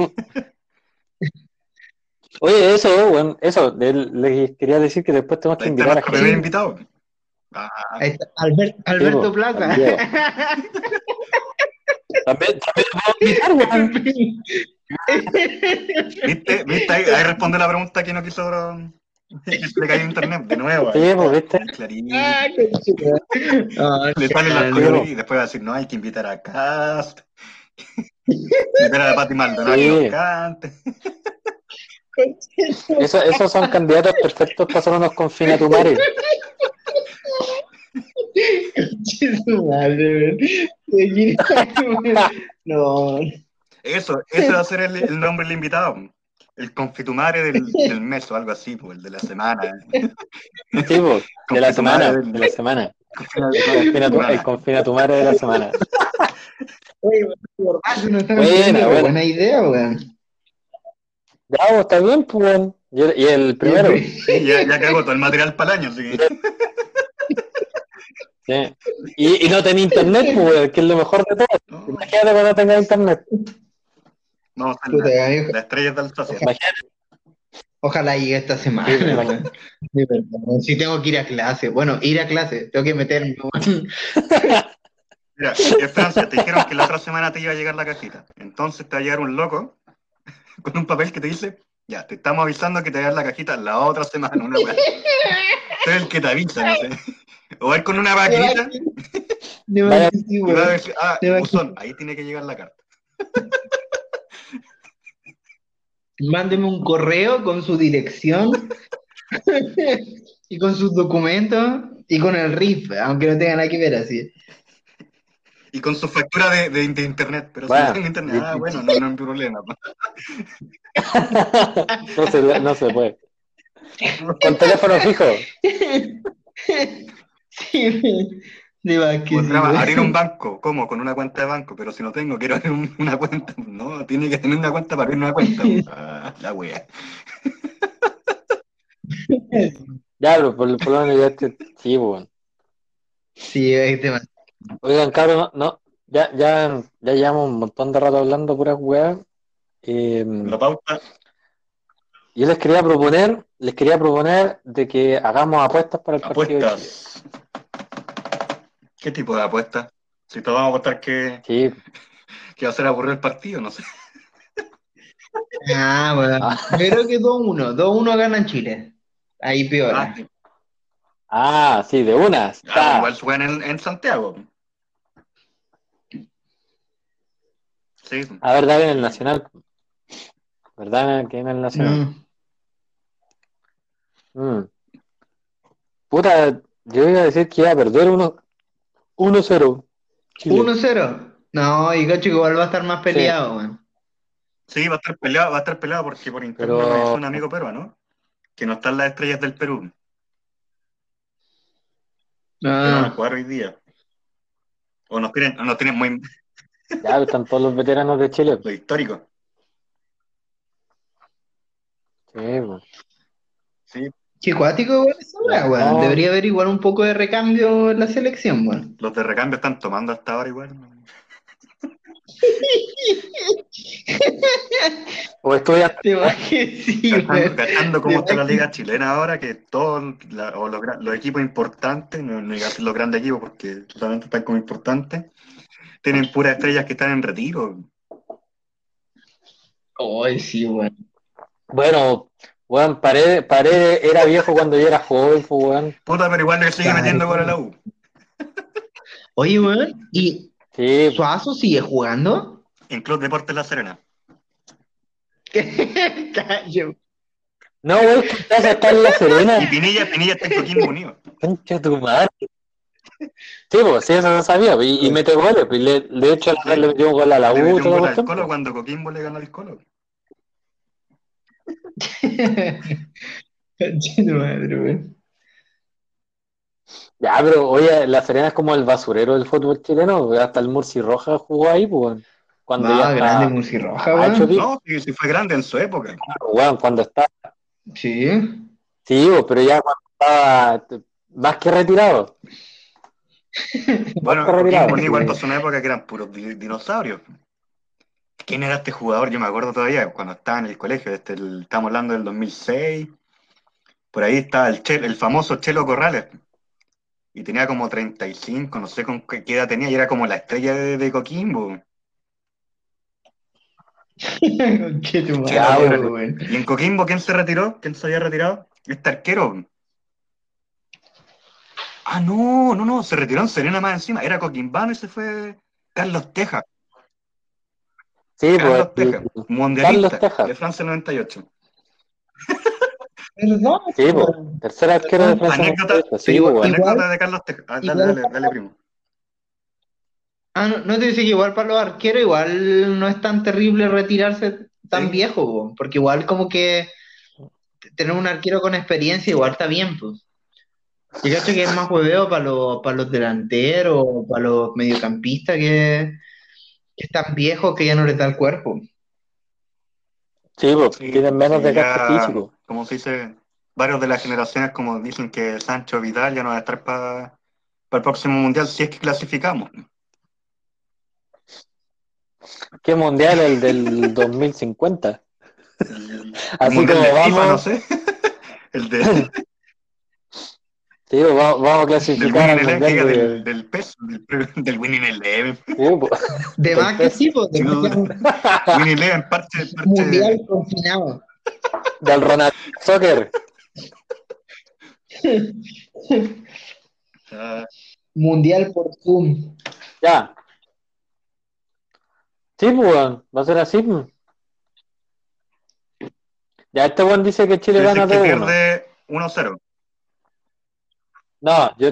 [SPEAKER 2] Oye, eso, bueno, eso, le- les quería decir que después tenemos que invitar a Jaime.
[SPEAKER 3] invitado. Ah,
[SPEAKER 1] Albert- Alberto
[SPEAKER 2] po,
[SPEAKER 1] Plaza.
[SPEAKER 2] Diego. También, también lo puedo invitar, weón.
[SPEAKER 3] ¿Viste? ¿Viste? Ahí, ahí responde la pregunta que no quiso. que se le cayó internet de nuevo.
[SPEAKER 2] Sí, pues, ¿viste?
[SPEAKER 1] Ah, conchuda. Ah,
[SPEAKER 3] Le sale la color y después va a decir, no, hay que invitar a Cast. invitar a la Pati Maldonado que
[SPEAKER 2] Sí.
[SPEAKER 3] nos cante.
[SPEAKER 2] Eso- esos son candidatos perfectos para hacer unos
[SPEAKER 1] madre, weón. No.
[SPEAKER 3] Eso, ese va a ser el, el nombre del invitado. El confitumare del, del mes o algo así, pues, el de la semana.
[SPEAKER 2] Sí, pues, de la semana,
[SPEAKER 3] Confitumare del
[SPEAKER 2] de la semana.
[SPEAKER 3] Confitumare
[SPEAKER 2] el confinatumare de la semana.
[SPEAKER 1] Oye,
[SPEAKER 2] buena. buena
[SPEAKER 1] idea, weón.
[SPEAKER 2] Pues, está bien, pues. Y el, y el primero.
[SPEAKER 3] Sí, ya, ya cagó todo el material para el año, así que.
[SPEAKER 2] Sí. Y, y no tenía internet, pues, que es lo mejor de todo.
[SPEAKER 3] No,
[SPEAKER 2] Imagínate cuando tengas internet.
[SPEAKER 3] vamos a
[SPEAKER 1] Puta,
[SPEAKER 3] hacer
[SPEAKER 1] amigo.
[SPEAKER 3] las estrellas de Alsacia.
[SPEAKER 2] Imagínate.
[SPEAKER 1] Ojalá llegue esta semana,
[SPEAKER 2] Sí,
[SPEAKER 1] verdad, weón. Si tengo que ir a clase. Bueno, ir a clase. Tengo que meterme.
[SPEAKER 3] Mira, en Francia te dijeron que la otra semana te iba a llegar la cajita. Entonces te va a llegar un loco con un papel que te dice, ya, te estamos avisando que te va a llegar la cajita la otra semana, una weá. Es el que te avisa, no sé. O ir con una maquinita
[SPEAKER 1] De
[SPEAKER 3] va a decir, ah, buzón, ahí tiene que llegar la carta.
[SPEAKER 1] Mándeme un correo con su dirección y con sus documentos y con el RIF, aunque no tenga nada que ver así.
[SPEAKER 3] Y con su factura de, de- de internet, pero
[SPEAKER 2] Bueno,
[SPEAKER 3] si no internet, ah, bueno, no, no hay problema.
[SPEAKER 2] No se, no se puede. Con teléfono fijo.
[SPEAKER 1] Sí, de sí,
[SPEAKER 3] abrir un banco, ¿cómo? Con una cuenta de banco, pero si no tengo, quiero abrir un- una cuenta. No, tiene que tener una cuenta para abrir una cuenta. Ah, la wea.
[SPEAKER 2] Ya, pero por, por lo menos ya te. Sí, weón.
[SPEAKER 1] Sí, es demasiado.
[SPEAKER 2] Oigan, cabrón, no, no, ya, ya, ya llevamos un montón de rato hablando puras weas. Eh,
[SPEAKER 3] La pauta,
[SPEAKER 2] yo les quería proponer, les quería proponer de que hagamos apuestas para el partido de Chile.
[SPEAKER 3] apuestas. ¿Qué tipo de apuestas? Si todos vamos a apostar que,
[SPEAKER 2] Sí,
[SPEAKER 3] que va a ser aburrido el partido, no sé.
[SPEAKER 1] Ah, bueno.
[SPEAKER 2] Ah.
[SPEAKER 1] Yo creo que 2-1. 2-1 ganan Chile. Ahí peor.
[SPEAKER 3] Ah,
[SPEAKER 2] ah, sí, de unas.
[SPEAKER 3] ah, igual juegan en, en Santiago. Sí,
[SPEAKER 2] A verdad que en el Nacional. ¿Verdad que en el Nacional?
[SPEAKER 1] Mm.
[SPEAKER 2] Mm. Puta, yo iba a decir que iba a perder uno- 1-0. Chile.
[SPEAKER 1] 1-0. No, y cacho igual va a estar más peleado, weón.
[SPEAKER 3] sí, va a estar peleado, va a estar peleado porque por interno
[SPEAKER 2] Pero-
[SPEAKER 3] dice un amigo peruano que no están las estrellas del Perú, que van a
[SPEAKER 1] Ah,
[SPEAKER 3] jugar hoy día. O nos tienen, o nos tienen muy
[SPEAKER 2] Ya están todos los veteranos de Chile.
[SPEAKER 3] lo histórico.
[SPEAKER 2] Sí, pues.
[SPEAKER 3] Sí,
[SPEAKER 1] qué cuático igual esa weá, weón.
[SPEAKER 2] No.
[SPEAKER 1] Debería haber igual un poco de recambio en la selección, weón.
[SPEAKER 3] los de recambio están tomando hasta ahora igual.
[SPEAKER 2] O estudian.
[SPEAKER 1] Te va que sí, weón.
[SPEAKER 3] cómo
[SPEAKER 1] De
[SPEAKER 3] está la liga chilena ahora, que todos o los, los equipos importantes, no, no los grandes equipos porque solamente están como importantes, tienen puras estrellas que están en retiro.
[SPEAKER 1] Ay, sí, weón.
[SPEAKER 2] Bueno, weón, Paredes, Paredes era viejo cuando yo era joven, weón.
[SPEAKER 3] Puta, pero igual le sigue metiendo a la U.
[SPEAKER 1] Oye, weón, ¿y
[SPEAKER 2] Sí,
[SPEAKER 1] Suazo sigue jugando?
[SPEAKER 3] En Club Deportes La Serena.
[SPEAKER 1] Callo.
[SPEAKER 2] no, weón, estás acá en La
[SPEAKER 3] Y
[SPEAKER 2] Serena.
[SPEAKER 3] Pinilla, Pinilla está en Coquimbo Unido.
[SPEAKER 2] Concha tu madre. Sí, pues, sí, eso no sabía. Y, y mete goles. pues, le- de hecho, le metió un gol a la
[SPEAKER 3] Le
[SPEAKER 2] U.
[SPEAKER 3] metió un
[SPEAKER 2] toda
[SPEAKER 3] gol al. Colo cuando Coquimbo le ganó al Colo.
[SPEAKER 2] Ya, pero oye, La Serena es como el basurero del fútbol chileno. pues, Hasta el Murci Roja jugó ahí, pues. Cuando
[SPEAKER 1] No,
[SPEAKER 2] ya
[SPEAKER 1] grande
[SPEAKER 2] está
[SPEAKER 1] Murci Roja,
[SPEAKER 2] Ah,
[SPEAKER 1] weón.
[SPEAKER 3] No, sí, sí fue grande en su época.
[SPEAKER 2] weón, cuando está.
[SPEAKER 1] Sí.
[SPEAKER 2] Sí, pues, pero ya cuando estaba más que retirado.
[SPEAKER 3] Bueno, igual pasó una época que eran puros di- dinosaurios. ¿Quién era este jugador? Yo me acuerdo todavía, cuando estaba en el colegio, este, el- estamos hablando del 2006. Por ahí estaba el, famoso Chelo Corrales. Y tenía como 35, no sé con qué, edad tenía, y era como la estrella de, de Coquimbo. ¿Y en Coquimbo quién se retiró? ¿Quién se había retirado? Este arquero. Ah, no, no, no, se retiró en Serena más encima. Era Coquimbano y se fue Carlos Teja.
[SPEAKER 2] Sí,
[SPEAKER 3] Carlos
[SPEAKER 2] pues.
[SPEAKER 3] Teja,
[SPEAKER 2] y-
[SPEAKER 3] mundialista
[SPEAKER 2] Carlos Teja.
[SPEAKER 3] de Francia 98.
[SPEAKER 1] ¿Verdad?
[SPEAKER 2] Sí, pues. Tercer arquero de Francia.
[SPEAKER 3] Anécdota,
[SPEAKER 2] 98, Sí,
[SPEAKER 3] sí,
[SPEAKER 2] pues, bueno.
[SPEAKER 1] igual-
[SPEAKER 3] anécdota de Carlos Teja. Ah, dale,
[SPEAKER 1] igual-
[SPEAKER 3] dale, dale, primo.
[SPEAKER 1] Ah, no, no te dice que igual para los arqueros, igual no es tan terrible retirarse tan
[SPEAKER 3] Sí.
[SPEAKER 1] viejo, po, porque igual como que tener un arquero con experiencia igual está bien, pues. Yo cacho que es más hueveo para los, para los delanteros, para los mediocampistas que, que están viejos que ya no les da el cuerpo.
[SPEAKER 2] Sí, pues.
[SPEAKER 3] Sí,
[SPEAKER 2] Tienen menos
[SPEAKER 3] ya,
[SPEAKER 2] físico.
[SPEAKER 3] Como se dice, varios de las generaciones, como dicen que Sancho Vidal ya no va a estar para el próximo mundial si es que clasificamos.
[SPEAKER 2] ¿Qué mundial? El del 2050.
[SPEAKER 3] El,
[SPEAKER 2] Así como
[SPEAKER 3] de FIFA,
[SPEAKER 2] vamos-
[SPEAKER 3] no sé. El de,
[SPEAKER 2] Sí, pues, vamos, vamos a clasificar al
[SPEAKER 3] Winning Eleven,
[SPEAKER 2] de-
[SPEAKER 3] del, del PES, del, del Winning Eleven.
[SPEAKER 2] Sí, pues.
[SPEAKER 1] De más que sí, pues,
[SPEAKER 3] Winning Eleven, parte, parte
[SPEAKER 1] mundial confinado.
[SPEAKER 2] Del Ronald Soccer.
[SPEAKER 1] Mundial por Zoom.
[SPEAKER 2] Ya. Sí, pues, weón, va a ser así. pues. Ya, este buen dice que Chile
[SPEAKER 3] dice
[SPEAKER 2] gana
[SPEAKER 3] que
[SPEAKER 2] 2-1.
[SPEAKER 3] pierde 1-0.
[SPEAKER 2] No, yo.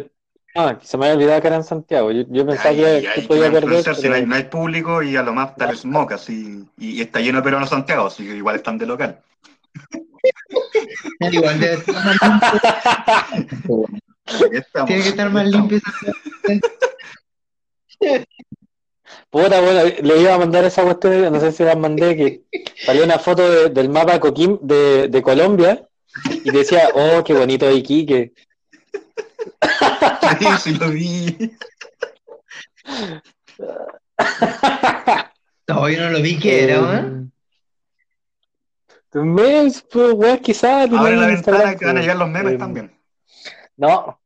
[SPEAKER 2] No, que se me había olvidado que era en Santiago. Yo, yo pensaba
[SPEAKER 3] Ay,
[SPEAKER 2] que,
[SPEAKER 3] ay,
[SPEAKER 2] que
[SPEAKER 3] ay,
[SPEAKER 2] podía perder.
[SPEAKER 3] si no hay,
[SPEAKER 2] pero-
[SPEAKER 3] no hay público y a lo más el smoke así. Y, y está lleno de peruanos Santiago, así que igual están de local.
[SPEAKER 1] Igual debe estar más limpio.
[SPEAKER 3] Aquí estamos,
[SPEAKER 1] Tiene que estar más limpio.
[SPEAKER 2] Puta, bueno, le iba a mandar esa cuestión, no sé si la mandé, que salió una foto de- del mapa Coquim de, de Colombia y decía, oh, qué bonito Iquique.
[SPEAKER 3] Sí, sí lo vi.
[SPEAKER 1] No, yo no lo vi que era, ¿eh?
[SPEAKER 2] Un mes, pues, weón, quizás.
[SPEAKER 3] Abre la
[SPEAKER 2] en
[SPEAKER 3] ventana que van a llegar los memes
[SPEAKER 2] Eh,
[SPEAKER 3] también.
[SPEAKER 2] No.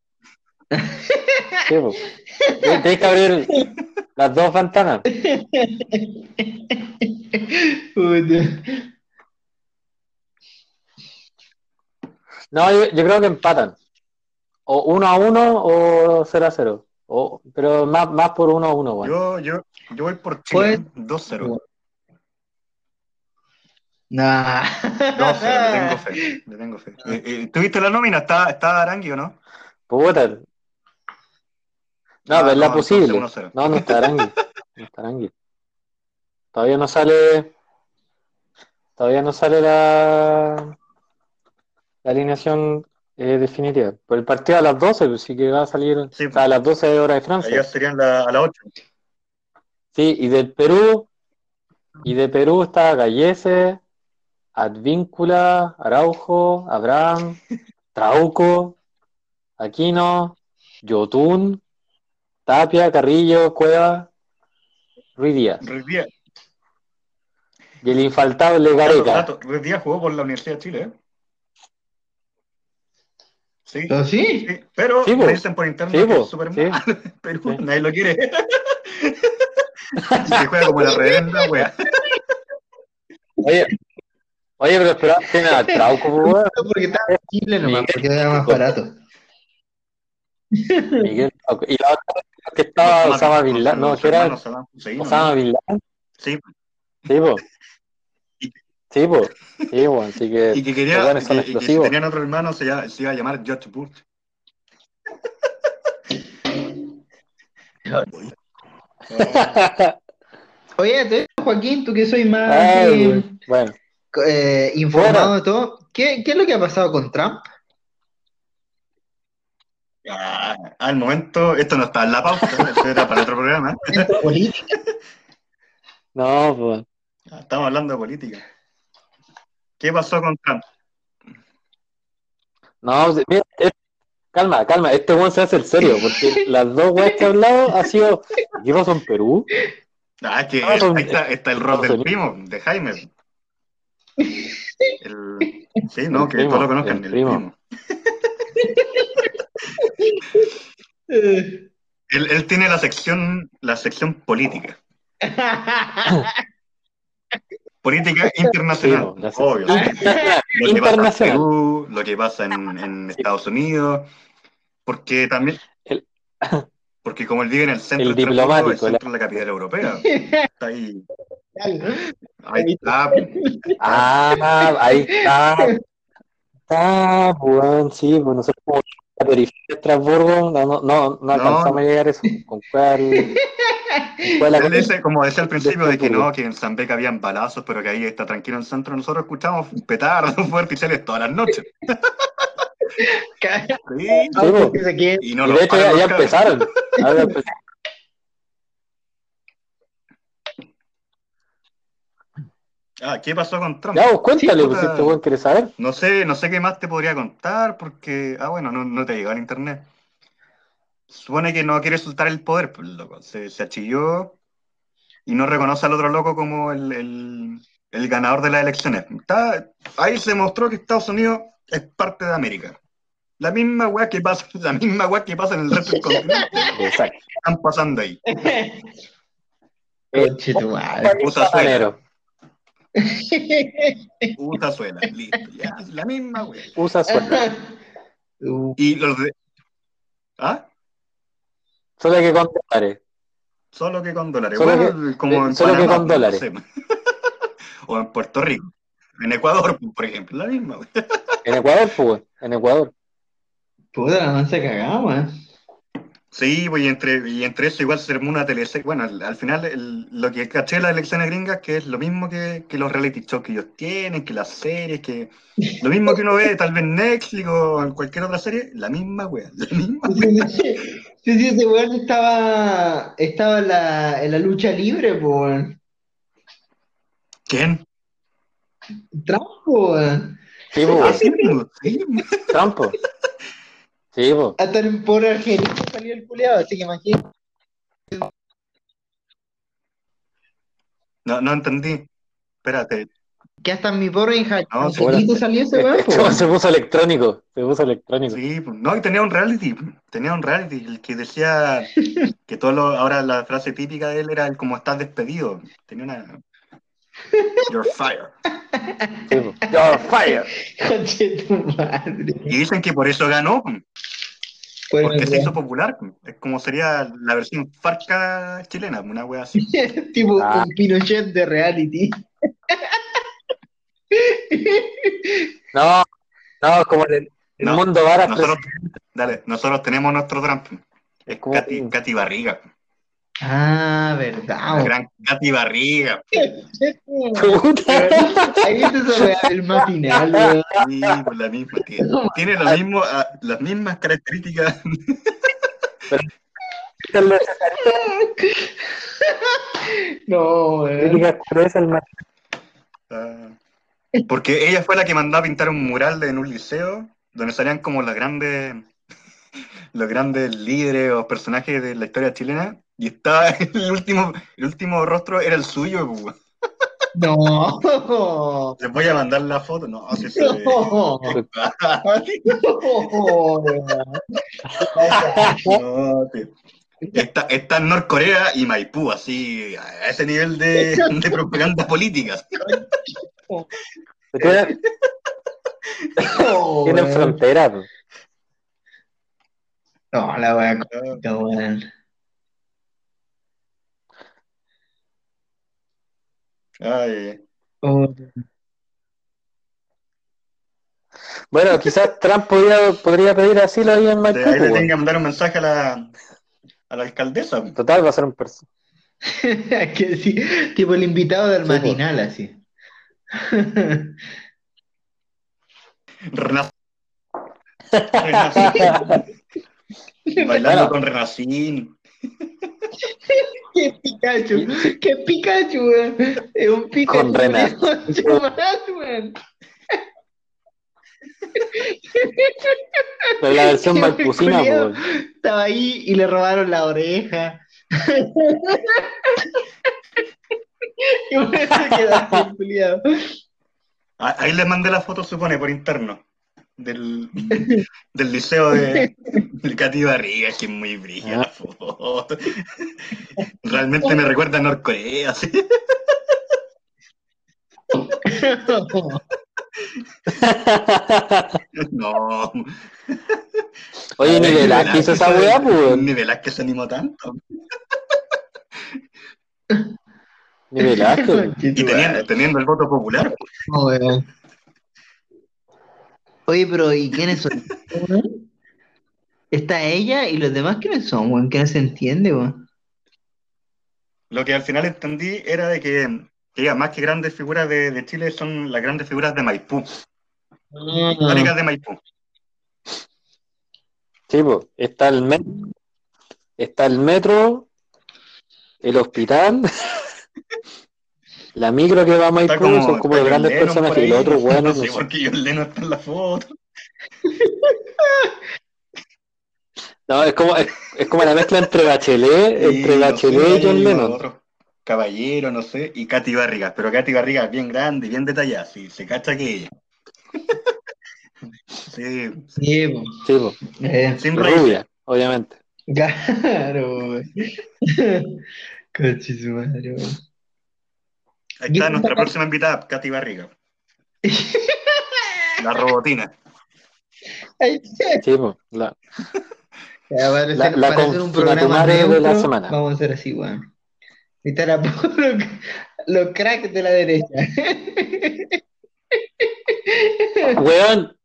[SPEAKER 2] Sí, pues. Tienes que abrir las dos ventanas. No, yo, yo creo que empatan. O 1 a 1 o 0 a 0. O, pero más, más por 1 a 1, weón.
[SPEAKER 3] Yo, yo, yo voy por
[SPEAKER 1] Pues-
[SPEAKER 3] Chile, 2-0.
[SPEAKER 1] Nah.
[SPEAKER 3] 2-0, le tengo fe. Le tengo fe. Eh, eh, ¿Tuviste la nómina? ¿Está, está Arangui o no?
[SPEAKER 2] Puta. No,
[SPEAKER 3] Ah,
[SPEAKER 2] pero es la
[SPEAKER 3] no,
[SPEAKER 2] posible.
[SPEAKER 3] entonces 1-0.
[SPEAKER 2] No, no está Arangui. No está Arangui. Todavía no sale. Todavía no sale la. La alineación eh, definitiva. Por el partido a las 12, pues sí que va a salir.
[SPEAKER 3] Sí,
[SPEAKER 2] a las 12 de hora de
[SPEAKER 3] Allá
[SPEAKER 2] Francia.
[SPEAKER 3] serían la, a las 8.
[SPEAKER 2] Sí, y del Perú. Y de Perú está Gallese, Advíncula, Araujo, Abraham, Trauco, Aquino, Yotun, Tapia, Carrillo, Cueva, Ruiz Díaz.
[SPEAKER 3] Ruiz Díaz.
[SPEAKER 2] Y el infaltable Gareca.
[SPEAKER 3] Ruiz Díaz jugó por la Universidad de Chile, ¿eh? Sí,
[SPEAKER 1] ¿Pero sí?
[SPEAKER 3] sí, pero
[SPEAKER 2] Sí,
[SPEAKER 3] me dicen por internet
[SPEAKER 2] Sí,
[SPEAKER 3] que
[SPEAKER 2] po,
[SPEAKER 3] es súper
[SPEAKER 2] sí.
[SPEAKER 3] mal. Perú,
[SPEAKER 2] Sí.
[SPEAKER 3] nadie lo quiere. Se juega como la reverenda, wea.
[SPEAKER 2] Oye, oye, pero espera, tiene a Trauco, pues, weón.
[SPEAKER 1] Porque está en Chile nomás,
[SPEAKER 2] Miguel.
[SPEAKER 1] porque era más barato.
[SPEAKER 2] Miguel. Y la otra que estaba Osama Bin Laden. No, que era Bin Laden.
[SPEAKER 3] Sí,
[SPEAKER 2] Sí, po. Sí, po. Sí, po. Así que.
[SPEAKER 3] y que quería,
[SPEAKER 2] son
[SPEAKER 3] y que- y que si tenían otro hermano se iba, se iba a llamar George Bush.
[SPEAKER 1] Oye, te- Joaquín, tú que soy más
[SPEAKER 2] Ay,
[SPEAKER 1] eh,
[SPEAKER 2] bueno,
[SPEAKER 1] eh, informado
[SPEAKER 2] Bueno.
[SPEAKER 1] de todo, ¿qué, qué es lo que ha pasado con Trump?
[SPEAKER 3] Ah, al momento, esto no está en la pauta, esto era para otro programa.
[SPEAKER 1] Política.
[SPEAKER 2] no, pues.
[SPEAKER 3] Estamos hablando de política. ¿Qué pasó con Trump?
[SPEAKER 2] No, mira, es- calma, calma, este weón se hace el serio, porque las dos weas que he hablado ha sido. ¿Qué pasó en Perú?
[SPEAKER 3] Ah, es que
[SPEAKER 2] Ah, son-
[SPEAKER 3] ahí está, está el rol del primo, de Jaime. El- sí, no,
[SPEAKER 2] El
[SPEAKER 3] que
[SPEAKER 2] primo,
[SPEAKER 3] todos lo conozcan,
[SPEAKER 2] el
[SPEAKER 3] el
[SPEAKER 2] primo.
[SPEAKER 3] primo. Él, él tiene la sección, la sección política. Política internacional,
[SPEAKER 2] Sí, no, sí.
[SPEAKER 3] obvio. Lo que pasa en. Perú, lo que pasa en, en Estados Unidos, porque también,
[SPEAKER 2] El-
[SPEAKER 3] porque como él vive en el centro,
[SPEAKER 2] El diplomático,
[SPEAKER 3] el centro de la capital europea, está ahí, ahí está,
[SPEAKER 2] Ah, ahí está. Está, weón, sí, pues nosotros como la periferia de Estrasburgo, no, no, no, no alcanzamos a llegar a eso. ¿Con cuál? con
[SPEAKER 3] como decía al principio, de que
[SPEAKER 2] Estrasburgo.
[SPEAKER 3] no, que en San Beca habían balazos, pero que ahí está tranquilo en el centro. Nosotros escuchamos petardos fuertes todas las noches. Sí,
[SPEAKER 2] Sí,
[SPEAKER 1] que se quede.
[SPEAKER 3] y no
[SPEAKER 2] Y de hecho ya, ya empezaron. Ahora empezaron.
[SPEAKER 3] Ah, ¿qué pasó con Trump?
[SPEAKER 2] Ya, vos cuéntale,
[SPEAKER 3] Sí,
[SPEAKER 2] pues si este weón quiere saber.
[SPEAKER 3] No sé, no sé qué más te podría contar porque, ah, bueno, no, no te llegó al internet. Supone que no quiere soltar el poder, pues, loco. Se, se achilló y no reconoce al otro loco como el, el- el ganador de las elecciones. Está- ahí se mostró que Estados Unidos es parte de América. La misma weá que pasa, la misma weá que pasa en el resto del continente,
[SPEAKER 2] Exacto.
[SPEAKER 3] están pasando ahí.
[SPEAKER 1] Conche tu madre.
[SPEAKER 3] Puta suela, Puta suela, listo, ya, la misma weá.
[SPEAKER 2] Usa sueldo.
[SPEAKER 1] Uh,
[SPEAKER 3] Y los de. ¿Ah?
[SPEAKER 2] Solo que con dólares.
[SPEAKER 3] Solo que con dólares.
[SPEAKER 2] Solo
[SPEAKER 3] Bueno,
[SPEAKER 2] que-
[SPEAKER 3] como en
[SPEAKER 2] solo que
[SPEAKER 3] Panamá,
[SPEAKER 2] con
[SPEAKER 3] no
[SPEAKER 2] dólares.
[SPEAKER 3] sé. o en Puerto Rico. En Ecuador, por ejemplo, la misma. güey.
[SPEAKER 2] En Ecuador, pues, en Ecuador.
[SPEAKER 1] Puta, la mansa cagada, weón.
[SPEAKER 3] Sí, pues y entre, y entre eso igual se armó una teleserie. Bueno, al, al final el- lo que caché de las elecciones gringas que es lo mismo que, que los reality shows que ellos tienen, que las series, que lo mismo que uno ve tal vez en Netflix o en cualquier otra serie, la misma wea, la misma wea.
[SPEAKER 1] Sí, sí, sí, ese weón estaba, estaba en la, en la lucha libre, po, weón.
[SPEAKER 3] ¿Quién?
[SPEAKER 1] Trump, weón.
[SPEAKER 2] Sí,
[SPEAKER 3] Ah,
[SPEAKER 2] weón.
[SPEAKER 3] sí, sí.
[SPEAKER 2] Trump. Sí, pues.
[SPEAKER 1] Hasta en por Argentina salió el culiado, así que imagínate.
[SPEAKER 3] No, no entendí. Espérate.
[SPEAKER 1] Que hasta en mi pobre hija,
[SPEAKER 3] No,
[SPEAKER 1] Angelito salió ese weón,
[SPEAKER 2] Este se puso electrónico. Se puso electrónico.
[SPEAKER 3] Sí, no, y tenía un reality, tenía un reality, el que decía que todo lo, ahora la frase típica de él era el como estás despedido. Tenía una You're
[SPEAKER 2] pues. You're fire.
[SPEAKER 3] Y dicen que por eso ganó, porque se hizo popular. Es como sería la versión farca chilena, una wea así.
[SPEAKER 1] Tipo
[SPEAKER 2] Ah.
[SPEAKER 1] un Pinochet de reality.
[SPEAKER 2] No, no, como en el, el
[SPEAKER 3] No,
[SPEAKER 2] mundo varas
[SPEAKER 3] Nosotros, dale, nosotros tenemos nuestro Trump. Es Barriga.
[SPEAKER 1] Ah,
[SPEAKER 3] La
[SPEAKER 1] verdad.
[SPEAKER 3] gran Katy Barriga.
[SPEAKER 2] Puta.
[SPEAKER 1] Ahí está del matinal, weón.
[SPEAKER 3] Sí, pues la misma. Tiene, tiene lo mismo, ah, las mismas características.
[SPEAKER 1] No.
[SPEAKER 3] Ah, Porque ella fue la que mandó a pintar un mural en un liceo donde salían como los grandes, los grandes líderes o personajes de la historia chilena. Y estaba el último, el último rostro era el suyo. pues.
[SPEAKER 1] No.
[SPEAKER 3] Les voy a mandar la foto. No, si se ve.
[SPEAKER 1] No.
[SPEAKER 3] No, tío. Está, está en Norcorea y Maipú, así, a ese nivel de, de propaganda política.
[SPEAKER 2] Tienen, tienen frontera. pues.
[SPEAKER 1] No, la weá Oh,
[SPEAKER 2] Bueno, quizás Trump podría, podría pedir asilo ahí en Maipú.
[SPEAKER 3] ahí le
[SPEAKER 2] pues,
[SPEAKER 3] tengo que mandar un mensaje a la, a la alcaldesa.
[SPEAKER 2] Total, va a ser un perso.
[SPEAKER 1] que sí, tipo el invitado del
[SPEAKER 2] Sí,
[SPEAKER 1] matinal, así.
[SPEAKER 3] Renac- Renacín. Bailando
[SPEAKER 2] Bueno.
[SPEAKER 3] con Renacín.
[SPEAKER 1] ¡Qué Pikachu! ¡Qué Pikachu, weón! Es un Pikachu.
[SPEAKER 2] Con
[SPEAKER 1] weón, weón.
[SPEAKER 2] Pero la versión
[SPEAKER 1] culiao.
[SPEAKER 2] pues.
[SPEAKER 1] Estaba ahí y le robaron la oreja. y por eso quedó.
[SPEAKER 3] Ah, Ahí les mandé la foto, supone, por interno. Del, del liceo de, de Katy Barriga, que es muy brilla la foto. Realmente me recuerda a Norcorea, sí. No.
[SPEAKER 2] Oye, ni Velázquez hizo esa weá, pues.
[SPEAKER 3] Ni Velázquez se animó tanto.
[SPEAKER 2] Ni Velázquez.
[SPEAKER 3] Y teniendo, teniendo el voto popular.
[SPEAKER 1] No, weón. Oye, pero ¿y quiénes son? Está ella y los demás quiénes son, weón, que no se entiende, weón.
[SPEAKER 3] Lo que al final entendí era de que, que ya, más que grandes figuras de, de Chile son las grandes figuras de Maipú, históricas de Maipú.
[SPEAKER 2] Sí, pues. Está el metro, está el metro, el hospital, la micro que va a Maipú, son como
[SPEAKER 3] está
[SPEAKER 2] los grandes
[SPEAKER 3] Lennon
[SPEAKER 2] personajes
[SPEAKER 3] por
[SPEAKER 2] y los otros weones
[SPEAKER 3] No
[SPEAKER 2] no
[SPEAKER 3] sé
[SPEAKER 2] son.
[SPEAKER 3] por qué John Lennon está en la foto.
[SPEAKER 2] No, es como, es, es como la mezcla entre Bachelet,
[SPEAKER 3] Y
[SPEAKER 2] entre
[SPEAKER 3] no sé,
[SPEAKER 2] Bachelet y John Lennon.
[SPEAKER 3] Caballero, no sé, y Katy Barriga. Pero Katy Barriga es bien grande, bien detallada, sí, se cacha que ella. Sí,
[SPEAKER 1] Sí.
[SPEAKER 2] Sí.
[SPEAKER 1] Eh,
[SPEAKER 3] sin.
[SPEAKER 2] Rubia, obviamente.
[SPEAKER 1] claro. Coche su madre.
[SPEAKER 3] Ahí está nuestra próxima invitada, Katy Barriga. La robotina.
[SPEAKER 2] Sí, pues. La,
[SPEAKER 1] Ya, para
[SPEAKER 2] La-
[SPEAKER 1] hacer,
[SPEAKER 2] la
[SPEAKER 1] para hacer un programa
[SPEAKER 2] de la semana.
[SPEAKER 1] vamos a hacer así, weón. Invitar a los, los cracks de la derecha.
[SPEAKER 2] Weón,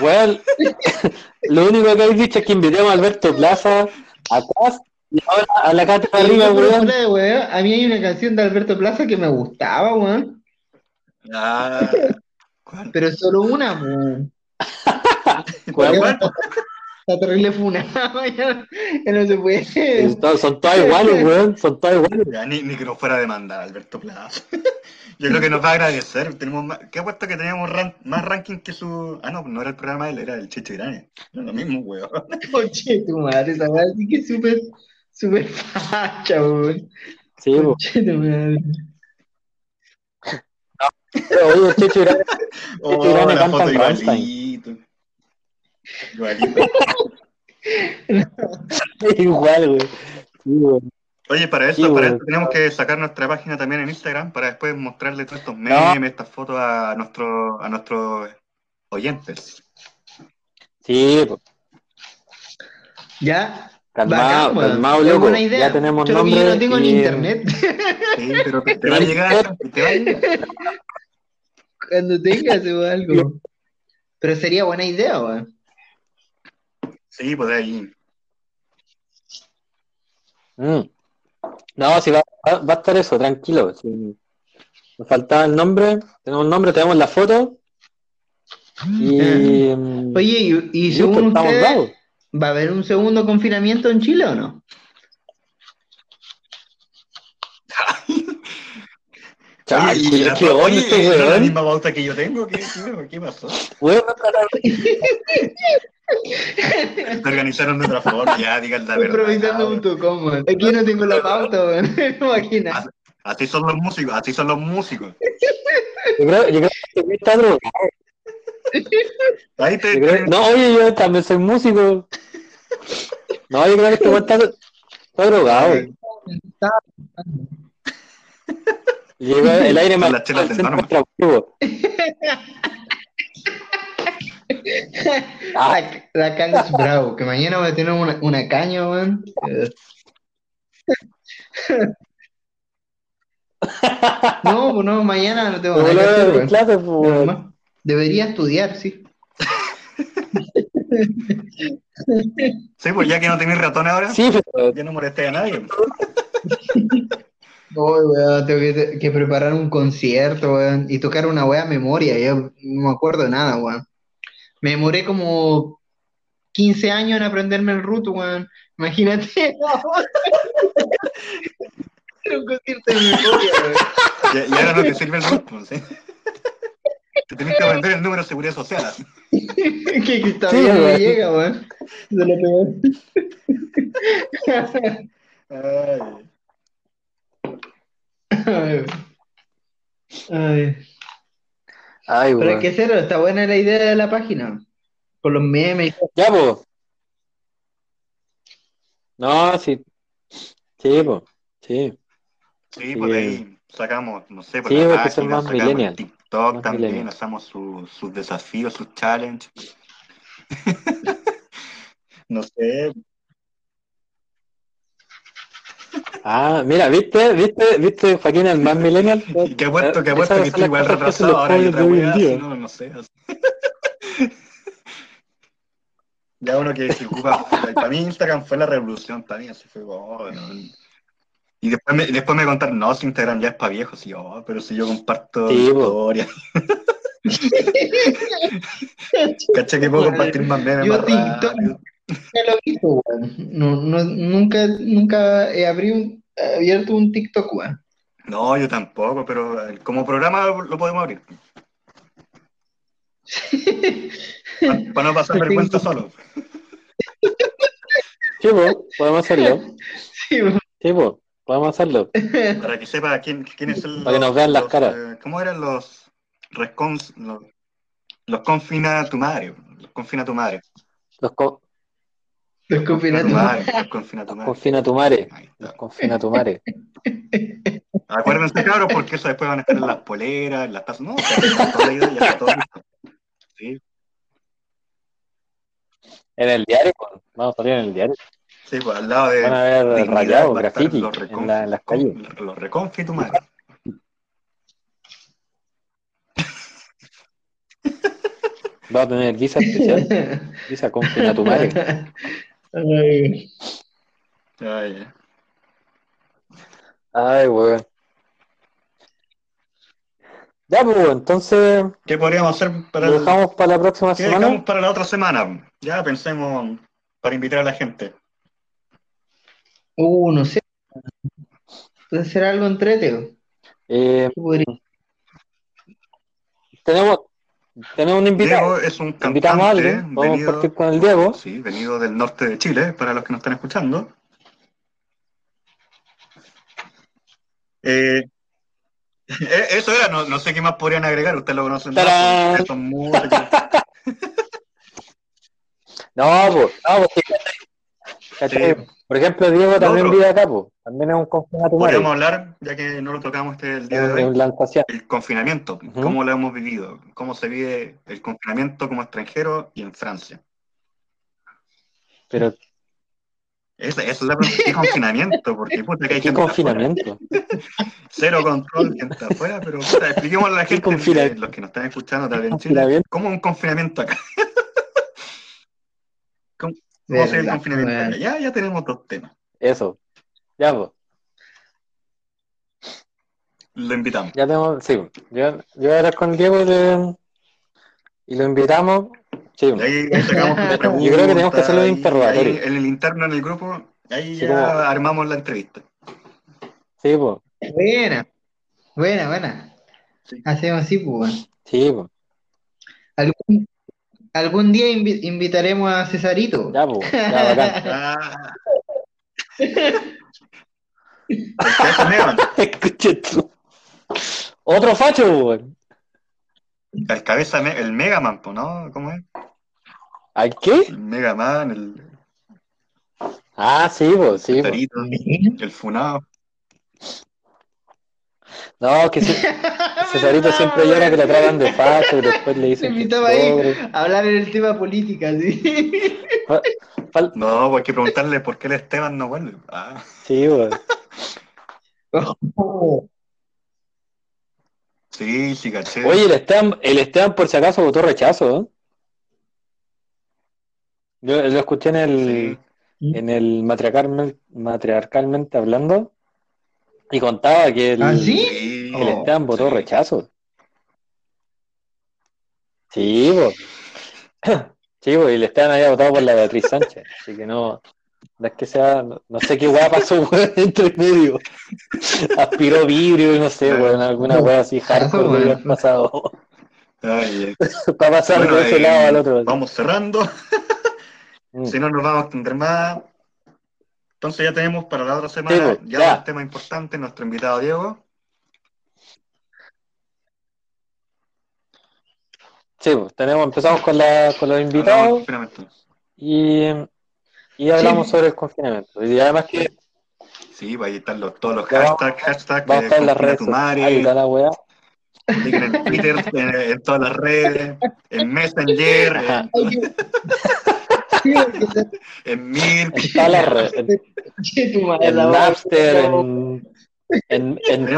[SPEAKER 2] weón, lo único que habéis dicho es que invitemos a Alberto Plaza atrás y ahora a la Cata
[SPEAKER 1] Oye,
[SPEAKER 2] arriba, weón.
[SPEAKER 1] weón, a mí hay una canción de Alberto Plaza que me gustaba, weón.
[SPEAKER 3] Ah, ¿cuál?
[SPEAKER 1] Pero solo una, weón.
[SPEAKER 2] Weón,
[SPEAKER 3] ¿Cuál?
[SPEAKER 1] Está terrible funada, ya, no se puede.
[SPEAKER 2] son, son todas iguales, weón, son todas iguales.
[SPEAKER 3] Ya, ni, ni que nos fuera a demandar, Alberto Plaza. Yo creo que nos va a agradecer. Tenemos más, ¿Qué apuesto que teníamos ran- más ranking que su. Ah, no, no era el programa de él, era el Chicho Irane. Era lo mismo, weón.
[SPEAKER 1] Coche tu madre, esa weá sí que súper, súper facha, weón.
[SPEAKER 2] Sí,
[SPEAKER 1] madre.
[SPEAKER 2] Pero, oye, Checho Irán,
[SPEAKER 3] Oh,
[SPEAKER 2] Irane
[SPEAKER 3] la
[SPEAKER 2] canta
[SPEAKER 3] foto
[SPEAKER 2] en
[SPEAKER 3] igualito. Igualito.
[SPEAKER 2] igual, weón. Sí, weón.
[SPEAKER 3] Oye, para
[SPEAKER 2] Sí,
[SPEAKER 3] eso, para
[SPEAKER 2] weón.
[SPEAKER 3] eso tenemos que sacar nuestra página también en Instagram para después mostrarle todos estos
[SPEAKER 2] No.
[SPEAKER 3] memes, estas fotos a, nuestro, a nuestros oyentes.
[SPEAKER 2] Sí.
[SPEAKER 1] Ya,
[SPEAKER 2] calmado,
[SPEAKER 1] bacán,
[SPEAKER 2] calmado, loco.
[SPEAKER 1] buena idea.
[SPEAKER 2] Ya tenemos
[SPEAKER 1] que
[SPEAKER 2] nombre.
[SPEAKER 1] yo no tengo ni
[SPEAKER 2] y-
[SPEAKER 1] internet.
[SPEAKER 3] Sí, pero te, te va a llegar, te va a llegar.
[SPEAKER 1] Cuando tengas o algo. Pero sería buena idea, weón.
[SPEAKER 3] Sí, pues de ahí.
[SPEAKER 2] Mm. No, si va, va- va a estar eso, tranquilo. sí. Nos faltaba el nombre, tenemos el nombre, tenemos la foto. Y.
[SPEAKER 1] Oye, y, y según
[SPEAKER 2] estamos
[SPEAKER 1] ustedes. ¿Va a haber un segundo confinamiento en Chile o no?
[SPEAKER 2] Chale,
[SPEAKER 3] Oye, y la
[SPEAKER 2] qué este
[SPEAKER 3] ¿es la misma pauta que yo tengo? ¿Qué, qué, qué pasó? Te organizaron de otra forma, ya digan la verdad.
[SPEAKER 1] Improvisando.com, weón. Aquí no tengo la pauta, weón. Imagina.
[SPEAKER 3] Así son los músicos, así son los músicos.
[SPEAKER 2] Yo creo, yo creo que está drogado.
[SPEAKER 3] Ahí te,
[SPEAKER 2] creo- no, oye, yo también soy músico. No, yo creo que este weón está, está drogado. Llegó el aire más al centro. Ah,
[SPEAKER 1] La, la Carlos Bravo, que mañana va a tener una, una caña, weón. No, pues no, mañana no tengo nada que hacer,
[SPEAKER 2] clase, pues.
[SPEAKER 1] Debería estudiar, sí.
[SPEAKER 3] Sí, pues ya que no tenés ratón ahora,
[SPEAKER 2] Sí, pero
[SPEAKER 3] ya no molesté a nadie.
[SPEAKER 1] Uy, weón, tengo que, que preparar un concierto, weón, y tocar una weá memoria, yo no me acuerdo de nada, weón. Me demoré como 15 años en aprenderme el root, weón. Imagínate. Era un concierto de memoria, weón.
[SPEAKER 3] Y, y ahora no te sirve el rostro, ¿sí? Te tenés que aprender el número de seguridad social. así.
[SPEAKER 1] que, que todavía
[SPEAKER 2] Sí,
[SPEAKER 1] no me llega, weón. Se lo
[SPEAKER 3] Ay.
[SPEAKER 1] Ay, Ay.
[SPEAKER 2] Ay,
[SPEAKER 1] Pero
[SPEAKER 2] weón.
[SPEAKER 1] que hacerlo, está buena la idea de la página. Con los memes.
[SPEAKER 2] Ya, pues. No, sí. Sí, pues. Sí.
[SPEAKER 3] Sí, pues de ahí. sacamos, no sé, por
[SPEAKER 2] Sí,
[SPEAKER 3] la
[SPEAKER 2] porque son
[SPEAKER 3] página,
[SPEAKER 2] más
[SPEAKER 3] sacamos
[SPEAKER 2] millennial.
[SPEAKER 3] en TikTok también, hacemos su- sus desafíos, sus challenges. No sé,
[SPEAKER 2] Ah, mira, ¿viste? ¿Viste? ¿Viste Joaquín el más millennial?
[SPEAKER 3] apuesto, que
[SPEAKER 2] Esas
[SPEAKER 3] apuesto que estoy
[SPEAKER 2] las
[SPEAKER 3] igual retrasado ahora y
[SPEAKER 2] jóvenes
[SPEAKER 3] otra weá, si no, no sé. así. Ya uno que se ocupa, para mí Instagram fue la revolución, así fue, oh, no. Y después me, después me contaron, no, si Instagram ya es para viejos, y oh, pero si yo comparto
[SPEAKER 2] Sí,
[SPEAKER 3] historias, caché que puedo compartir más memes
[SPEAKER 1] Yo
[SPEAKER 3] más
[SPEAKER 1] TikTok. lo. No, no, nunca, nunca he un- abierto un TikTok, weón.
[SPEAKER 3] No, yo tampoco, pero eh, como programa lo, lo podemos abrir. Para no pasar vergüenza solo.
[SPEAKER 2] Sí, po, podemos hacerlo.
[SPEAKER 1] Sí, weón.
[SPEAKER 2] Sí, po, podemos hacerlo.
[SPEAKER 3] Para que sepa quién, quién es el.
[SPEAKER 2] Para que nos vean las caras.
[SPEAKER 3] eh, ¿Cómo eran los. Rescons, los, los confina a tu madre? Los confina a tu madre.
[SPEAKER 2] Los, co-
[SPEAKER 1] Los
[SPEAKER 3] Confina a tu madre. Los confina a tu madre.
[SPEAKER 2] confina a tu madre.
[SPEAKER 3] Ahí
[SPEAKER 2] Los confina a tu madre.
[SPEAKER 3] Acuérdense, cabros, porque eso después van a estar en las poleras, en las tazas. No, está idea, ya está todo listo. Sí,
[SPEAKER 2] En el diario, vamos a salir en el diario.
[SPEAKER 3] Sí, pues al lado de.
[SPEAKER 2] Van a ver
[SPEAKER 3] dignidad
[SPEAKER 2] rayado,
[SPEAKER 3] va a estar
[SPEAKER 2] graffiti
[SPEAKER 3] los
[SPEAKER 2] en, la- en las calles.
[SPEAKER 3] Los reconfi tu madre.
[SPEAKER 2] Va a tener visa especial. Visa confina a tu madre.
[SPEAKER 1] Ay,
[SPEAKER 3] Ay, ya.
[SPEAKER 2] Ay, weón. Ya, pues, entonces
[SPEAKER 3] ¿Qué podríamos hacer para
[SPEAKER 2] lo
[SPEAKER 3] el-
[SPEAKER 2] dejamos para la próxima
[SPEAKER 3] ¿Qué
[SPEAKER 2] semana.
[SPEAKER 3] dejamos para la otra semana? Ya pensemos para invitar a la gente.
[SPEAKER 1] Uh, no sé. Puede ser algo entrete.
[SPEAKER 2] Eh,
[SPEAKER 1] ¿Qué podría-
[SPEAKER 2] tenemos, tenemos un invitado.
[SPEAKER 3] Diego es un
[SPEAKER 2] Invitamos a
[SPEAKER 3] cantante
[SPEAKER 2] alguien. Vamos a
[SPEAKER 3] venido,
[SPEAKER 2] partir con el Diego.
[SPEAKER 3] sí, venido del norte de Chile, para los que nos están escuchando. Eh, eh, eso era, no, no sé qué más podrían agregar, ustedes lo conocen más, son músicos.
[SPEAKER 2] No, pues, no, pues, sí, ¿cachai?
[SPEAKER 3] Sí.
[SPEAKER 2] Por ejemplo, Diego también vive acá, pues. También es un confina a tu madre.
[SPEAKER 3] Podríamos hablar, ya que no lo tocamos este el día de hoy, el confinamiento, cómo lo hemos vivido, cómo se vive el confinamiento como extranjero y en Francia.
[SPEAKER 2] Pero,
[SPEAKER 3] Esa, esa es la pregunta, ¿qué confinamiento? Porque puta que hay
[SPEAKER 2] ¿qué
[SPEAKER 3] gente
[SPEAKER 2] confinamiento?
[SPEAKER 3] Cero control, gente afuera, pero puta, expliquémosle a la
[SPEAKER 2] ¿Qué
[SPEAKER 3] gente, los que nos están escuchando también en Chile,
[SPEAKER 2] confinamiento?
[SPEAKER 3] ¿cómo un confinamiento acá? ¿Cómo,
[SPEAKER 1] Verdad,
[SPEAKER 3] confinamiento
[SPEAKER 1] weón.
[SPEAKER 3] acá? Ya, ya tenemos dos temas.
[SPEAKER 2] Eso. Ya, pues.
[SPEAKER 3] Lo invitamos.
[SPEAKER 2] Ya tenemos, sí. Yo, yo voy a hablar con Diego y, le- y lo invitamos. Sí.
[SPEAKER 3] Y ahí, ahí
[SPEAKER 2] Yo creo que tenemos que hacerlo de interrogatorio.
[SPEAKER 3] ahí en el interno, en el grupo, ahí
[SPEAKER 2] Sí,
[SPEAKER 3] ya
[SPEAKER 2] como-
[SPEAKER 3] armamos la entrevista.
[SPEAKER 2] Sí, pues.
[SPEAKER 1] Buena. Buena, buena.
[SPEAKER 3] Sí.
[SPEAKER 1] Hacemos así, pues.
[SPEAKER 2] Sí, pues.
[SPEAKER 1] Algún, algún día invi- invitaremos a Cesarito.
[SPEAKER 2] Ya, pues. Ya, bacán.
[SPEAKER 3] Ah. El.
[SPEAKER 2] Otro facho, pues.
[SPEAKER 3] el cabeza, el Megaman, po, ¿no? ¿Cómo es?
[SPEAKER 2] ¿Ay qué?
[SPEAKER 3] El Megaman, el
[SPEAKER 2] Ah, sí, pues, sí. pues.
[SPEAKER 3] Cesarito, el Funado.
[SPEAKER 2] No, que sí. Cesarito siempre llora que lo tratan de facho y después le
[SPEAKER 1] Se
[SPEAKER 2] dicen que es
[SPEAKER 1] invitaba ahí
[SPEAKER 2] pobre.
[SPEAKER 1] a hablar en el tema política, sí.
[SPEAKER 3] No, pues hay que preguntarle por qué el Esteban no vuelve. Ah,
[SPEAKER 2] Sí, pues.
[SPEAKER 3] sí, sí, caché.
[SPEAKER 2] Oye, el Esteban, el Esteban por si acaso votó rechazo, ¿eh? Yo lo escuché en el,
[SPEAKER 3] Sí.
[SPEAKER 2] en el matriarcal- matriarcalmente hablando y contaba que el,
[SPEAKER 1] ¿Ah, sí?
[SPEAKER 2] Votó
[SPEAKER 3] sí.
[SPEAKER 2] rechazo. Sí, pues. Sí, pues, y el Esteban había votado por la Beatriz Sánchez, así que no, no es que sea, no, no sé qué hueá pasó, weón, entre medio. Aspiró vidrio y no sé, weón, alguna hueá así hardcore que había pasado.
[SPEAKER 3] Ay, eh.
[SPEAKER 2] Para pasar
[SPEAKER 3] Bueno,
[SPEAKER 2] de ese
[SPEAKER 3] eh,
[SPEAKER 2] lado al otro.
[SPEAKER 3] Vamos cerrando.
[SPEAKER 2] Mm.
[SPEAKER 3] Si no nos vamos a extender más. Entonces ya tenemos para la otra semana
[SPEAKER 2] Sí, pues,
[SPEAKER 3] ya,
[SPEAKER 2] ya.
[SPEAKER 3] el tema importante, nuestro invitado Diego.
[SPEAKER 2] Sí, pues, tenemos, empezamos con, la, con los invitados y, y hablamos
[SPEAKER 1] Sí.
[SPEAKER 2] sobre el confinamiento. Y además que
[SPEAKER 3] Sí, pues ahí están los, todos los hashtags, hashtags,
[SPEAKER 2] Vamos a estar en las redes
[SPEAKER 3] tu madre,
[SPEAKER 2] sociales. Ahí está la weá.
[SPEAKER 3] En Twitter, en, en todas las redes, en Messenger, en, en Mir.
[SPEAKER 2] En todas las redes. En,
[SPEAKER 1] la.
[SPEAKER 2] Napster, en, en, en,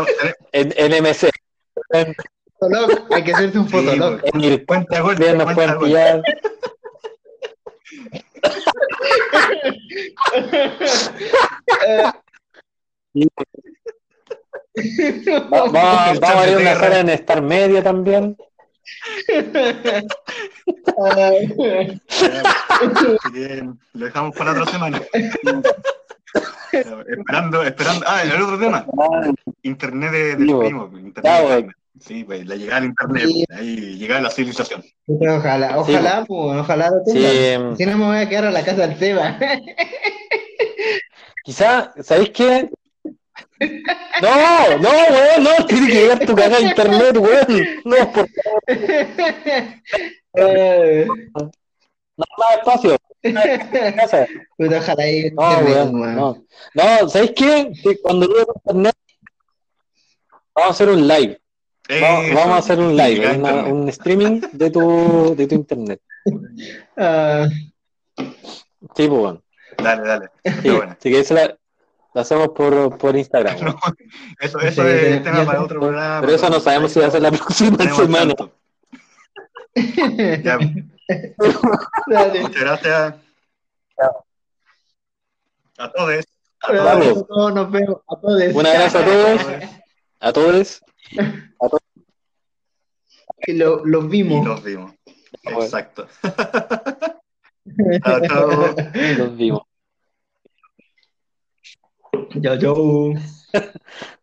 [SPEAKER 1] Fotolog, Hay que hacerse un
[SPEAKER 3] Sí,
[SPEAKER 1] fotolog.
[SPEAKER 2] en Ircon
[SPEAKER 3] Cuenta gol,
[SPEAKER 2] también nos
[SPEAKER 3] cuenta
[SPEAKER 2] pueden pillar. Vamos a abrir una sala en Star Media también.
[SPEAKER 3] Lo dejamos para otra semana. esperando, esperando. Ah, el otro tema. Internet de, del primo. Internet
[SPEAKER 2] bo.
[SPEAKER 3] Jaime. Sí, pues la llegada al internet,
[SPEAKER 1] Sí.
[SPEAKER 3] ahí llegaba la civilización.
[SPEAKER 1] Pero ojalá, ojalá, pues, ojalá lo
[SPEAKER 2] Sí,
[SPEAKER 1] tengan. Si no me voy a quedar a la casa del Seba.
[SPEAKER 2] quizá, ¿sabéis qué? No, no, weón, no, tiene que llegar tu cagada de internet, weón. No, por
[SPEAKER 1] Eh,
[SPEAKER 2] no más espacio.
[SPEAKER 1] Puta, ojalá llegue
[SPEAKER 2] No,
[SPEAKER 1] internet,
[SPEAKER 2] weón,
[SPEAKER 1] weón.
[SPEAKER 2] no. No, ¿sabéis qué? Que Cuando llegue internet, vamos a hacer un live. Vamos,
[SPEAKER 3] Eso,
[SPEAKER 2] vamos a hacer un live, una- un streaming de tu, de tu internet.
[SPEAKER 1] Ah,
[SPEAKER 2] Sí, pues, weón.
[SPEAKER 3] Dale, dale.
[SPEAKER 2] Sí, así que eso la, la hacemos por, por Instagram.
[SPEAKER 3] Eso, eso
[SPEAKER 1] Sí,
[SPEAKER 3] es tema para otro programa.
[SPEAKER 2] Pero eso no sabemos si va a ser la próxima semana.
[SPEAKER 3] tanto. Ya,
[SPEAKER 1] dale.
[SPEAKER 3] muchas gracias a todos. A todos.
[SPEAKER 1] A todos nos vemos, a todos.
[SPEAKER 2] Un abrazo a todos. A todos.
[SPEAKER 1] Lo- los
[SPEAKER 3] Y
[SPEAKER 1] vimos.
[SPEAKER 3] los vimos. Exacto. Chao, chao.
[SPEAKER 2] Los vimos.
[SPEAKER 1] Chao, chao.